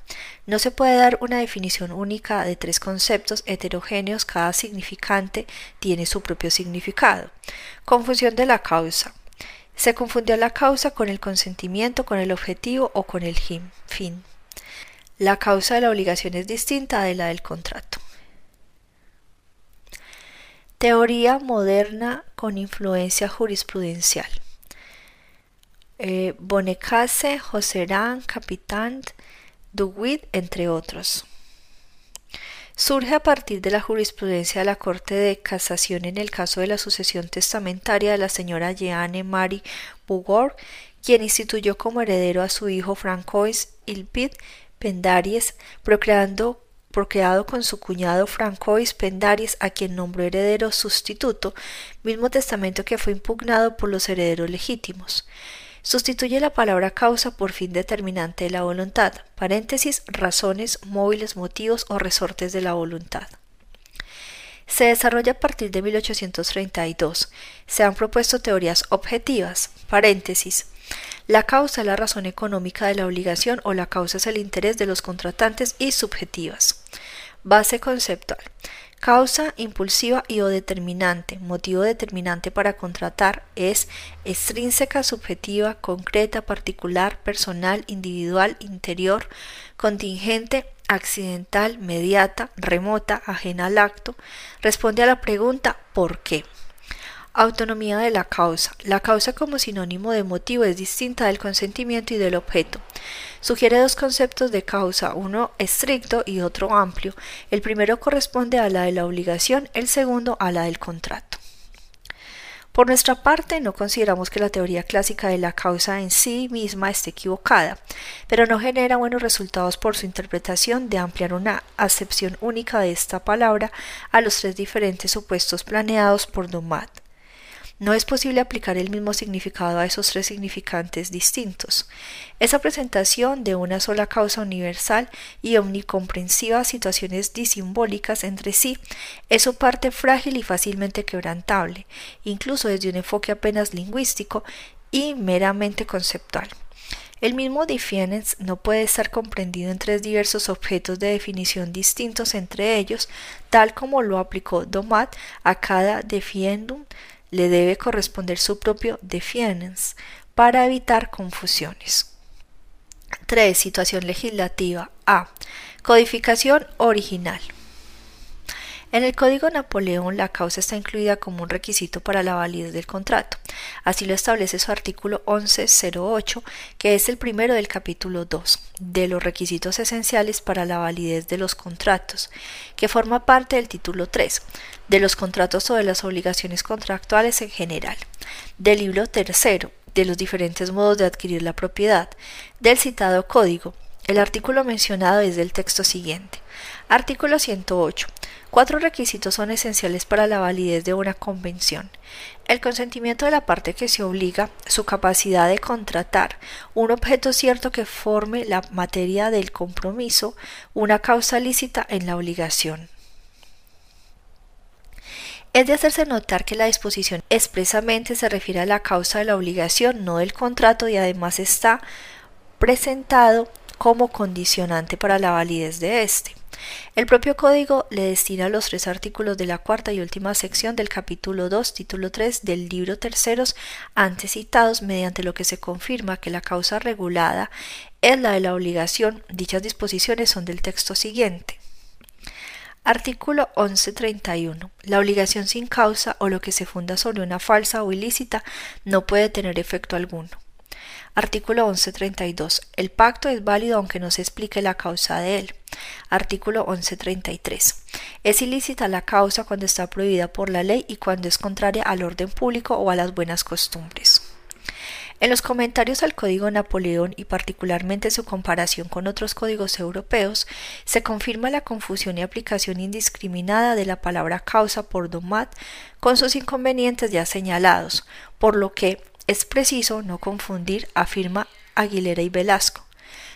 No se puede dar una definición única de tres conceptos heterogéneos, cada significante tiene su propio significado. Confusión de la causa. Se confundió la causa con el consentimiento, con el objetivo o con el fin. La causa de la obligación es distinta de la del contrato. Teoría moderna con influencia jurisprudencial. Eh, Bonecase, Joserán, Capitán, Duguid, entre otros. Surge a partir de la jurisprudencia de la Corte de Casación en el caso de la sucesión testamentaria de la señora Jeanne Marie Bugor, quien instituyó como heredero a su hijo Francois Ilpid Pendaries, procreando procreado con su cuñado Francois Pendaries, a quien nombró heredero sustituto, mismo testamento que fue impugnado por los herederos legítimos. Sustituye la palabra causa por fin determinante de la voluntad, paréntesis, razones, móviles, motivos o resortes de la voluntad. Se desarrolla a partir de 1832. Se han propuesto teorías objetivas, paréntesis, la causa es la razón económica de la obligación o la causa es el interés de los contratantes y subjetivas. Base conceptual. Causa impulsiva y o determinante, motivo determinante para contratar es extrínseca, subjetiva, concreta, particular, personal, individual, interior, contingente, accidental, mediata, remota, ajena al acto. Responde a la pregunta ¿por qué? Autonomía de la causa. La causa como sinónimo de motivo es distinta del consentimiento y del objeto. Sugiere dos conceptos de causa, uno estricto y otro amplio. El primero corresponde a la de la obligación, el segundo a la del contrato. Por nuestra parte, no consideramos que la teoría clásica de la causa en sí misma esté equivocada, pero no genera buenos resultados por su interpretación de ampliar una acepción única de esta palabra a los tres diferentes supuestos planeados por Dumat. No es posible aplicar el mismo significado a esos tres significantes distintos. Esa presentación de una sola causa universal y omnicomprensiva situaciones disimbólicas entre sí es su parte frágil y fácilmente quebrantable, incluso desde un enfoque apenas lingüístico y meramente conceptual. El mismo defiance no puede estar comprendido en tres diversos objetos de definición distintos entre ellos, tal como lo aplicó Domat a cada defiendum le debe corresponder su propio defiance para evitar confusiones. 3. Situación legislativa. A. Codificación original. En el Código Napoleón la causa está incluida como un requisito para la validez del contrato. Así lo establece su artículo 1108, que es el primero del capítulo 2 de los requisitos esenciales para la validez de los contratos, que forma parte del título 3 de los contratos o de las obligaciones contractuales en general, del libro tercero de los diferentes modos de adquirir la propiedad, del citado código. El artículo mencionado es del texto siguiente. Artículo 108. Cuatro requisitos son esenciales para la validez de una convención. El consentimiento de la parte que se obliga, su capacidad de contratar, un objeto cierto que forme la materia del compromiso, una causa lícita en la obligación. Es de hacerse notar que la disposición expresamente se refiere a la causa de la obligación, no del contrato, y además está presentado como condicionante para la validez de éste. El propio código le destina los tres artículos de la cuarta y última sección del capítulo 2, título 3 del libro terceros antes citados, mediante lo que se confirma que la causa regulada es la de la obligación. Dichas disposiciones son del texto siguiente. Artículo 1131. La obligación sin causa o lo que se funda sobre una falsa o ilícita no puede tener efecto alguno. Artículo 1132. El pacto es válido aunque no se explique la causa de él. Artículo 1133. Es ilícita la causa cuando está prohibida por la ley y cuando es contraria al orden público o a las buenas costumbres. En los comentarios al Código Napoleón y particularmente su comparación con otros códigos europeos, se confirma la confusión y aplicación indiscriminada de la palabra causa por Domat con sus inconvenientes ya señalados, por lo que es preciso no confundir, afirma Aguilera y Velasco,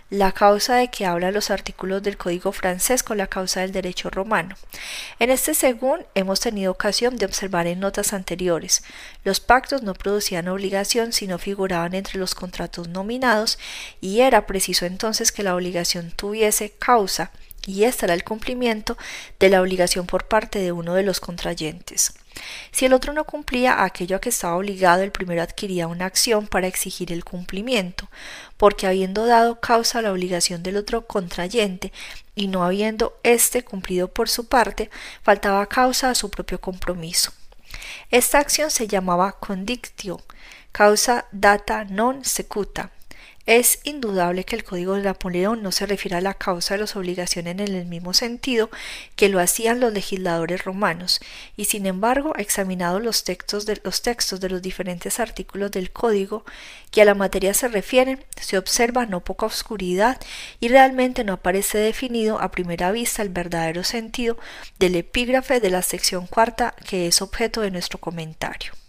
la causa de que hablan los artículos del Código francés con la causa del derecho romano. En este según hemos tenido ocasión de observar en notas anteriores, los pactos no producían obligación sino figuraban entre los contratos nominados y era preciso entonces que la obligación tuviese causa y era el cumplimiento de la obligación por parte de uno de los contrayentes. Si el otro no cumplía aquello a que estaba obligado, el primero adquiría una acción para exigir el cumplimiento, porque habiendo dado causa a la obligación del otro contrayente y no habiendo éste cumplido por su parte, faltaba causa a su propio compromiso. Esta acción se llamaba condictio, causa data non secuta, es indudable que el Código de Napoleón no se refiere a la causa de las obligaciones en el mismo sentido que lo hacían los legisladores romanos, y sin embargo, examinados los textos de los textos de los diferentes artículos del Código que a la materia se refieren, se observa no poca oscuridad y realmente no aparece definido a primera vista el verdadero sentido del epígrafe de la sección cuarta que es objeto de nuestro comentario.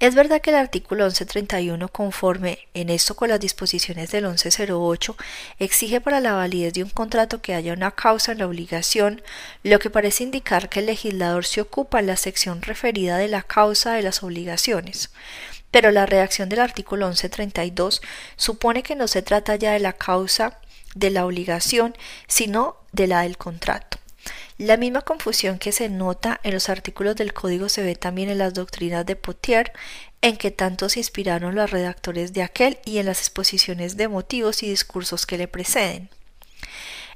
Es verdad que el artículo 1131, conforme en esto con las disposiciones del 1108, exige para la validez de un contrato que haya una causa en la obligación, lo que parece indicar que el legislador se ocupa en la sección referida de la causa de las obligaciones. Pero la redacción del artículo 1132 supone que no se trata ya de la causa de la obligación, sino de la del contrato. La misma confusión que se nota en los artículos del código se ve también en las doctrinas de Potier, en que tanto se inspiraron los redactores de aquel y en las exposiciones de motivos y discursos que le preceden.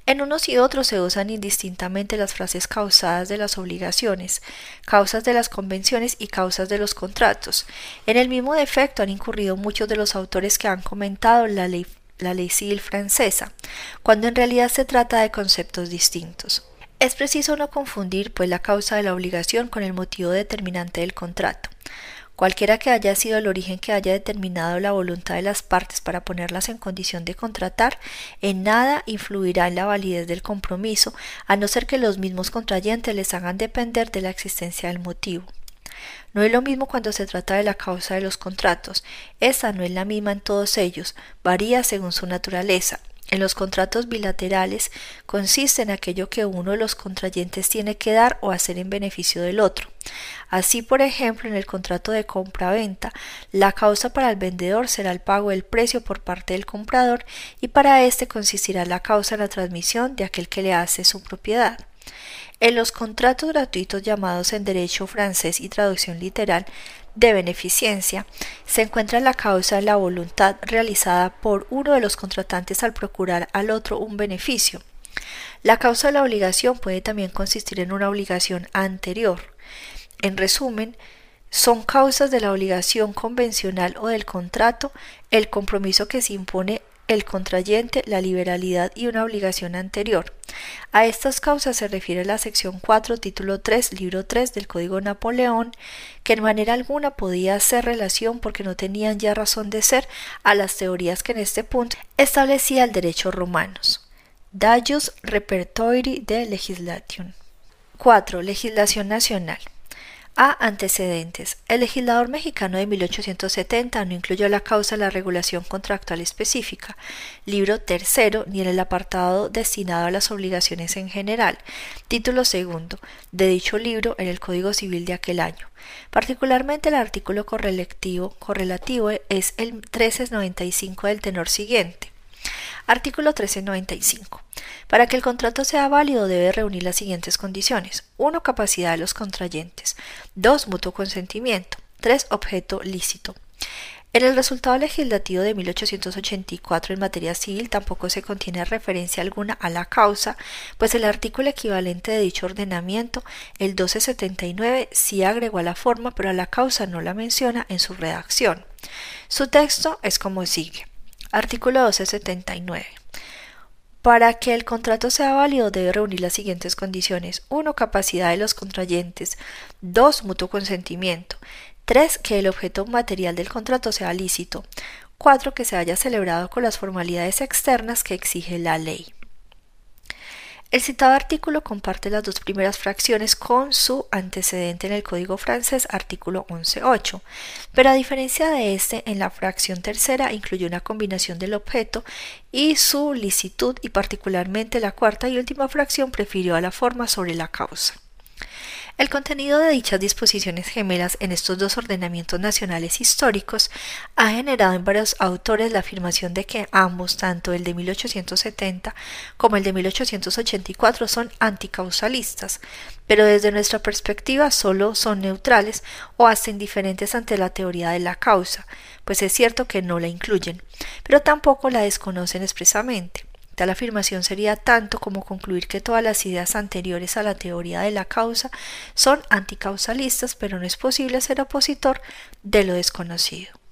En unos y otros se usan indistintamente las frases causadas de las obligaciones, causas de las convenciones y causas de los contratos. En el mismo defecto han incurrido muchos de los autores que han comentado la ley, la ley civil francesa, cuando en realidad se trata de conceptos distintos. Es preciso no confundir, pues, la causa de la obligación con el motivo determinante del contrato. Cualquiera que haya sido el origen que haya determinado la voluntad de las partes para ponerlas en condición de contratar, en nada influirá en la validez del compromiso, a no ser que los mismos contrayentes les hagan depender de la existencia del motivo. No es lo mismo cuando se trata de la causa de los contratos. Esa no es la misma en todos ellos, varía según su naturaleza, en los contratos bilaterales consiste en aquello que uno de los contrayentes tiene que dar o hacer en beneficio del otro. Así, por ejemplo, en el contrato de compra-venta, la causa para el vendedor será el pago del precio por parte del comprador y para éste consistirá la causa en la transmisión de aquel que le hace su propiedad. En los contratos gratuitos llamados en derecho francés y traducción literal de beneficencia, se encuentra la causa de la voluntad realizada por uno de los contratantes al procurar al otro un beneficio. La causa de la obligación puede también consistir en una obligación anterior. En resumen, son causas de la obligación convencional o del contrato el compromiso que se impone el contrayente, la liberalidad y una obligación anterior. A estas causas se refiere la sección 4, título 3, libro 3 del Código Napoleón, que en manera alguna podía hacer relación porque no tenían ya razón de ser a las teorías que en este punto establecía el derecho romanos. Dallus Repertori de Legislation. 4. Legislación nacional. A. Antecedentes. El legislador mexicano de 1870 no incluyó la causa la regulación contractual específica, libro tercero, ni en el apartado destinado a las obligaciones en general, título segundo, de dicho libro en el Código Civil de aquel año. Particularmente el artículo correlativo es el 1395 del tenor siguiente. Artículo 1395. Para que el contrato sea válido debe reunir las siguientes condiciones. 1. Capacidad de los contrayentes. 2. Mutuo consentimiento. 3. Objeto lícito. En el resultado legislativo de 1884 en materia civil tampoco se contiene referencia alguna a la causa, pues el artículo equivalente de dicho ordenamiento, el 1279, sí agregó a la forma, pero a la causa no la menciona en su redacción. Su texto es como sigue. Artículo 1279. Para que el contrato sea válido debe reunir las siguientes condiciones. 1. Capacidad de los contrayentes. 2. Mutuo consentimiento. 3. Que el objeto material del contrato sea lícito. 4. Que se haya celebrado con las formalidades externas que exige la ley. El citado artículo comparte las dos primeras fracciones con su antecedente en el Código francés, artículo 11.8, pero a diferencia de este, en la fracción tercera incluye una combinación del objeto y su licitud y particularmente la cuarta y última fracción prefirió a la forma sobre la causa. El contenido de dichas disposiciones gemelas en estos dos ordenamientos nacionales históricos ha generado en varios autores la afirmación de que ambos, tanto el de 1870 como el de 1884, son anticausalistas, pero desde nuestra perspectiva solo son neutrales o hasta indiferentes ante la teoría de la causa, pues es cierto que no la incluyen, pero tampoco la desconocen expresamente. Tal afirmación sería tanto como concluir que todas las ideas anteriores a la teoría de la causa son anticausalistas, pero no es posible ser opositor de lo desconocido.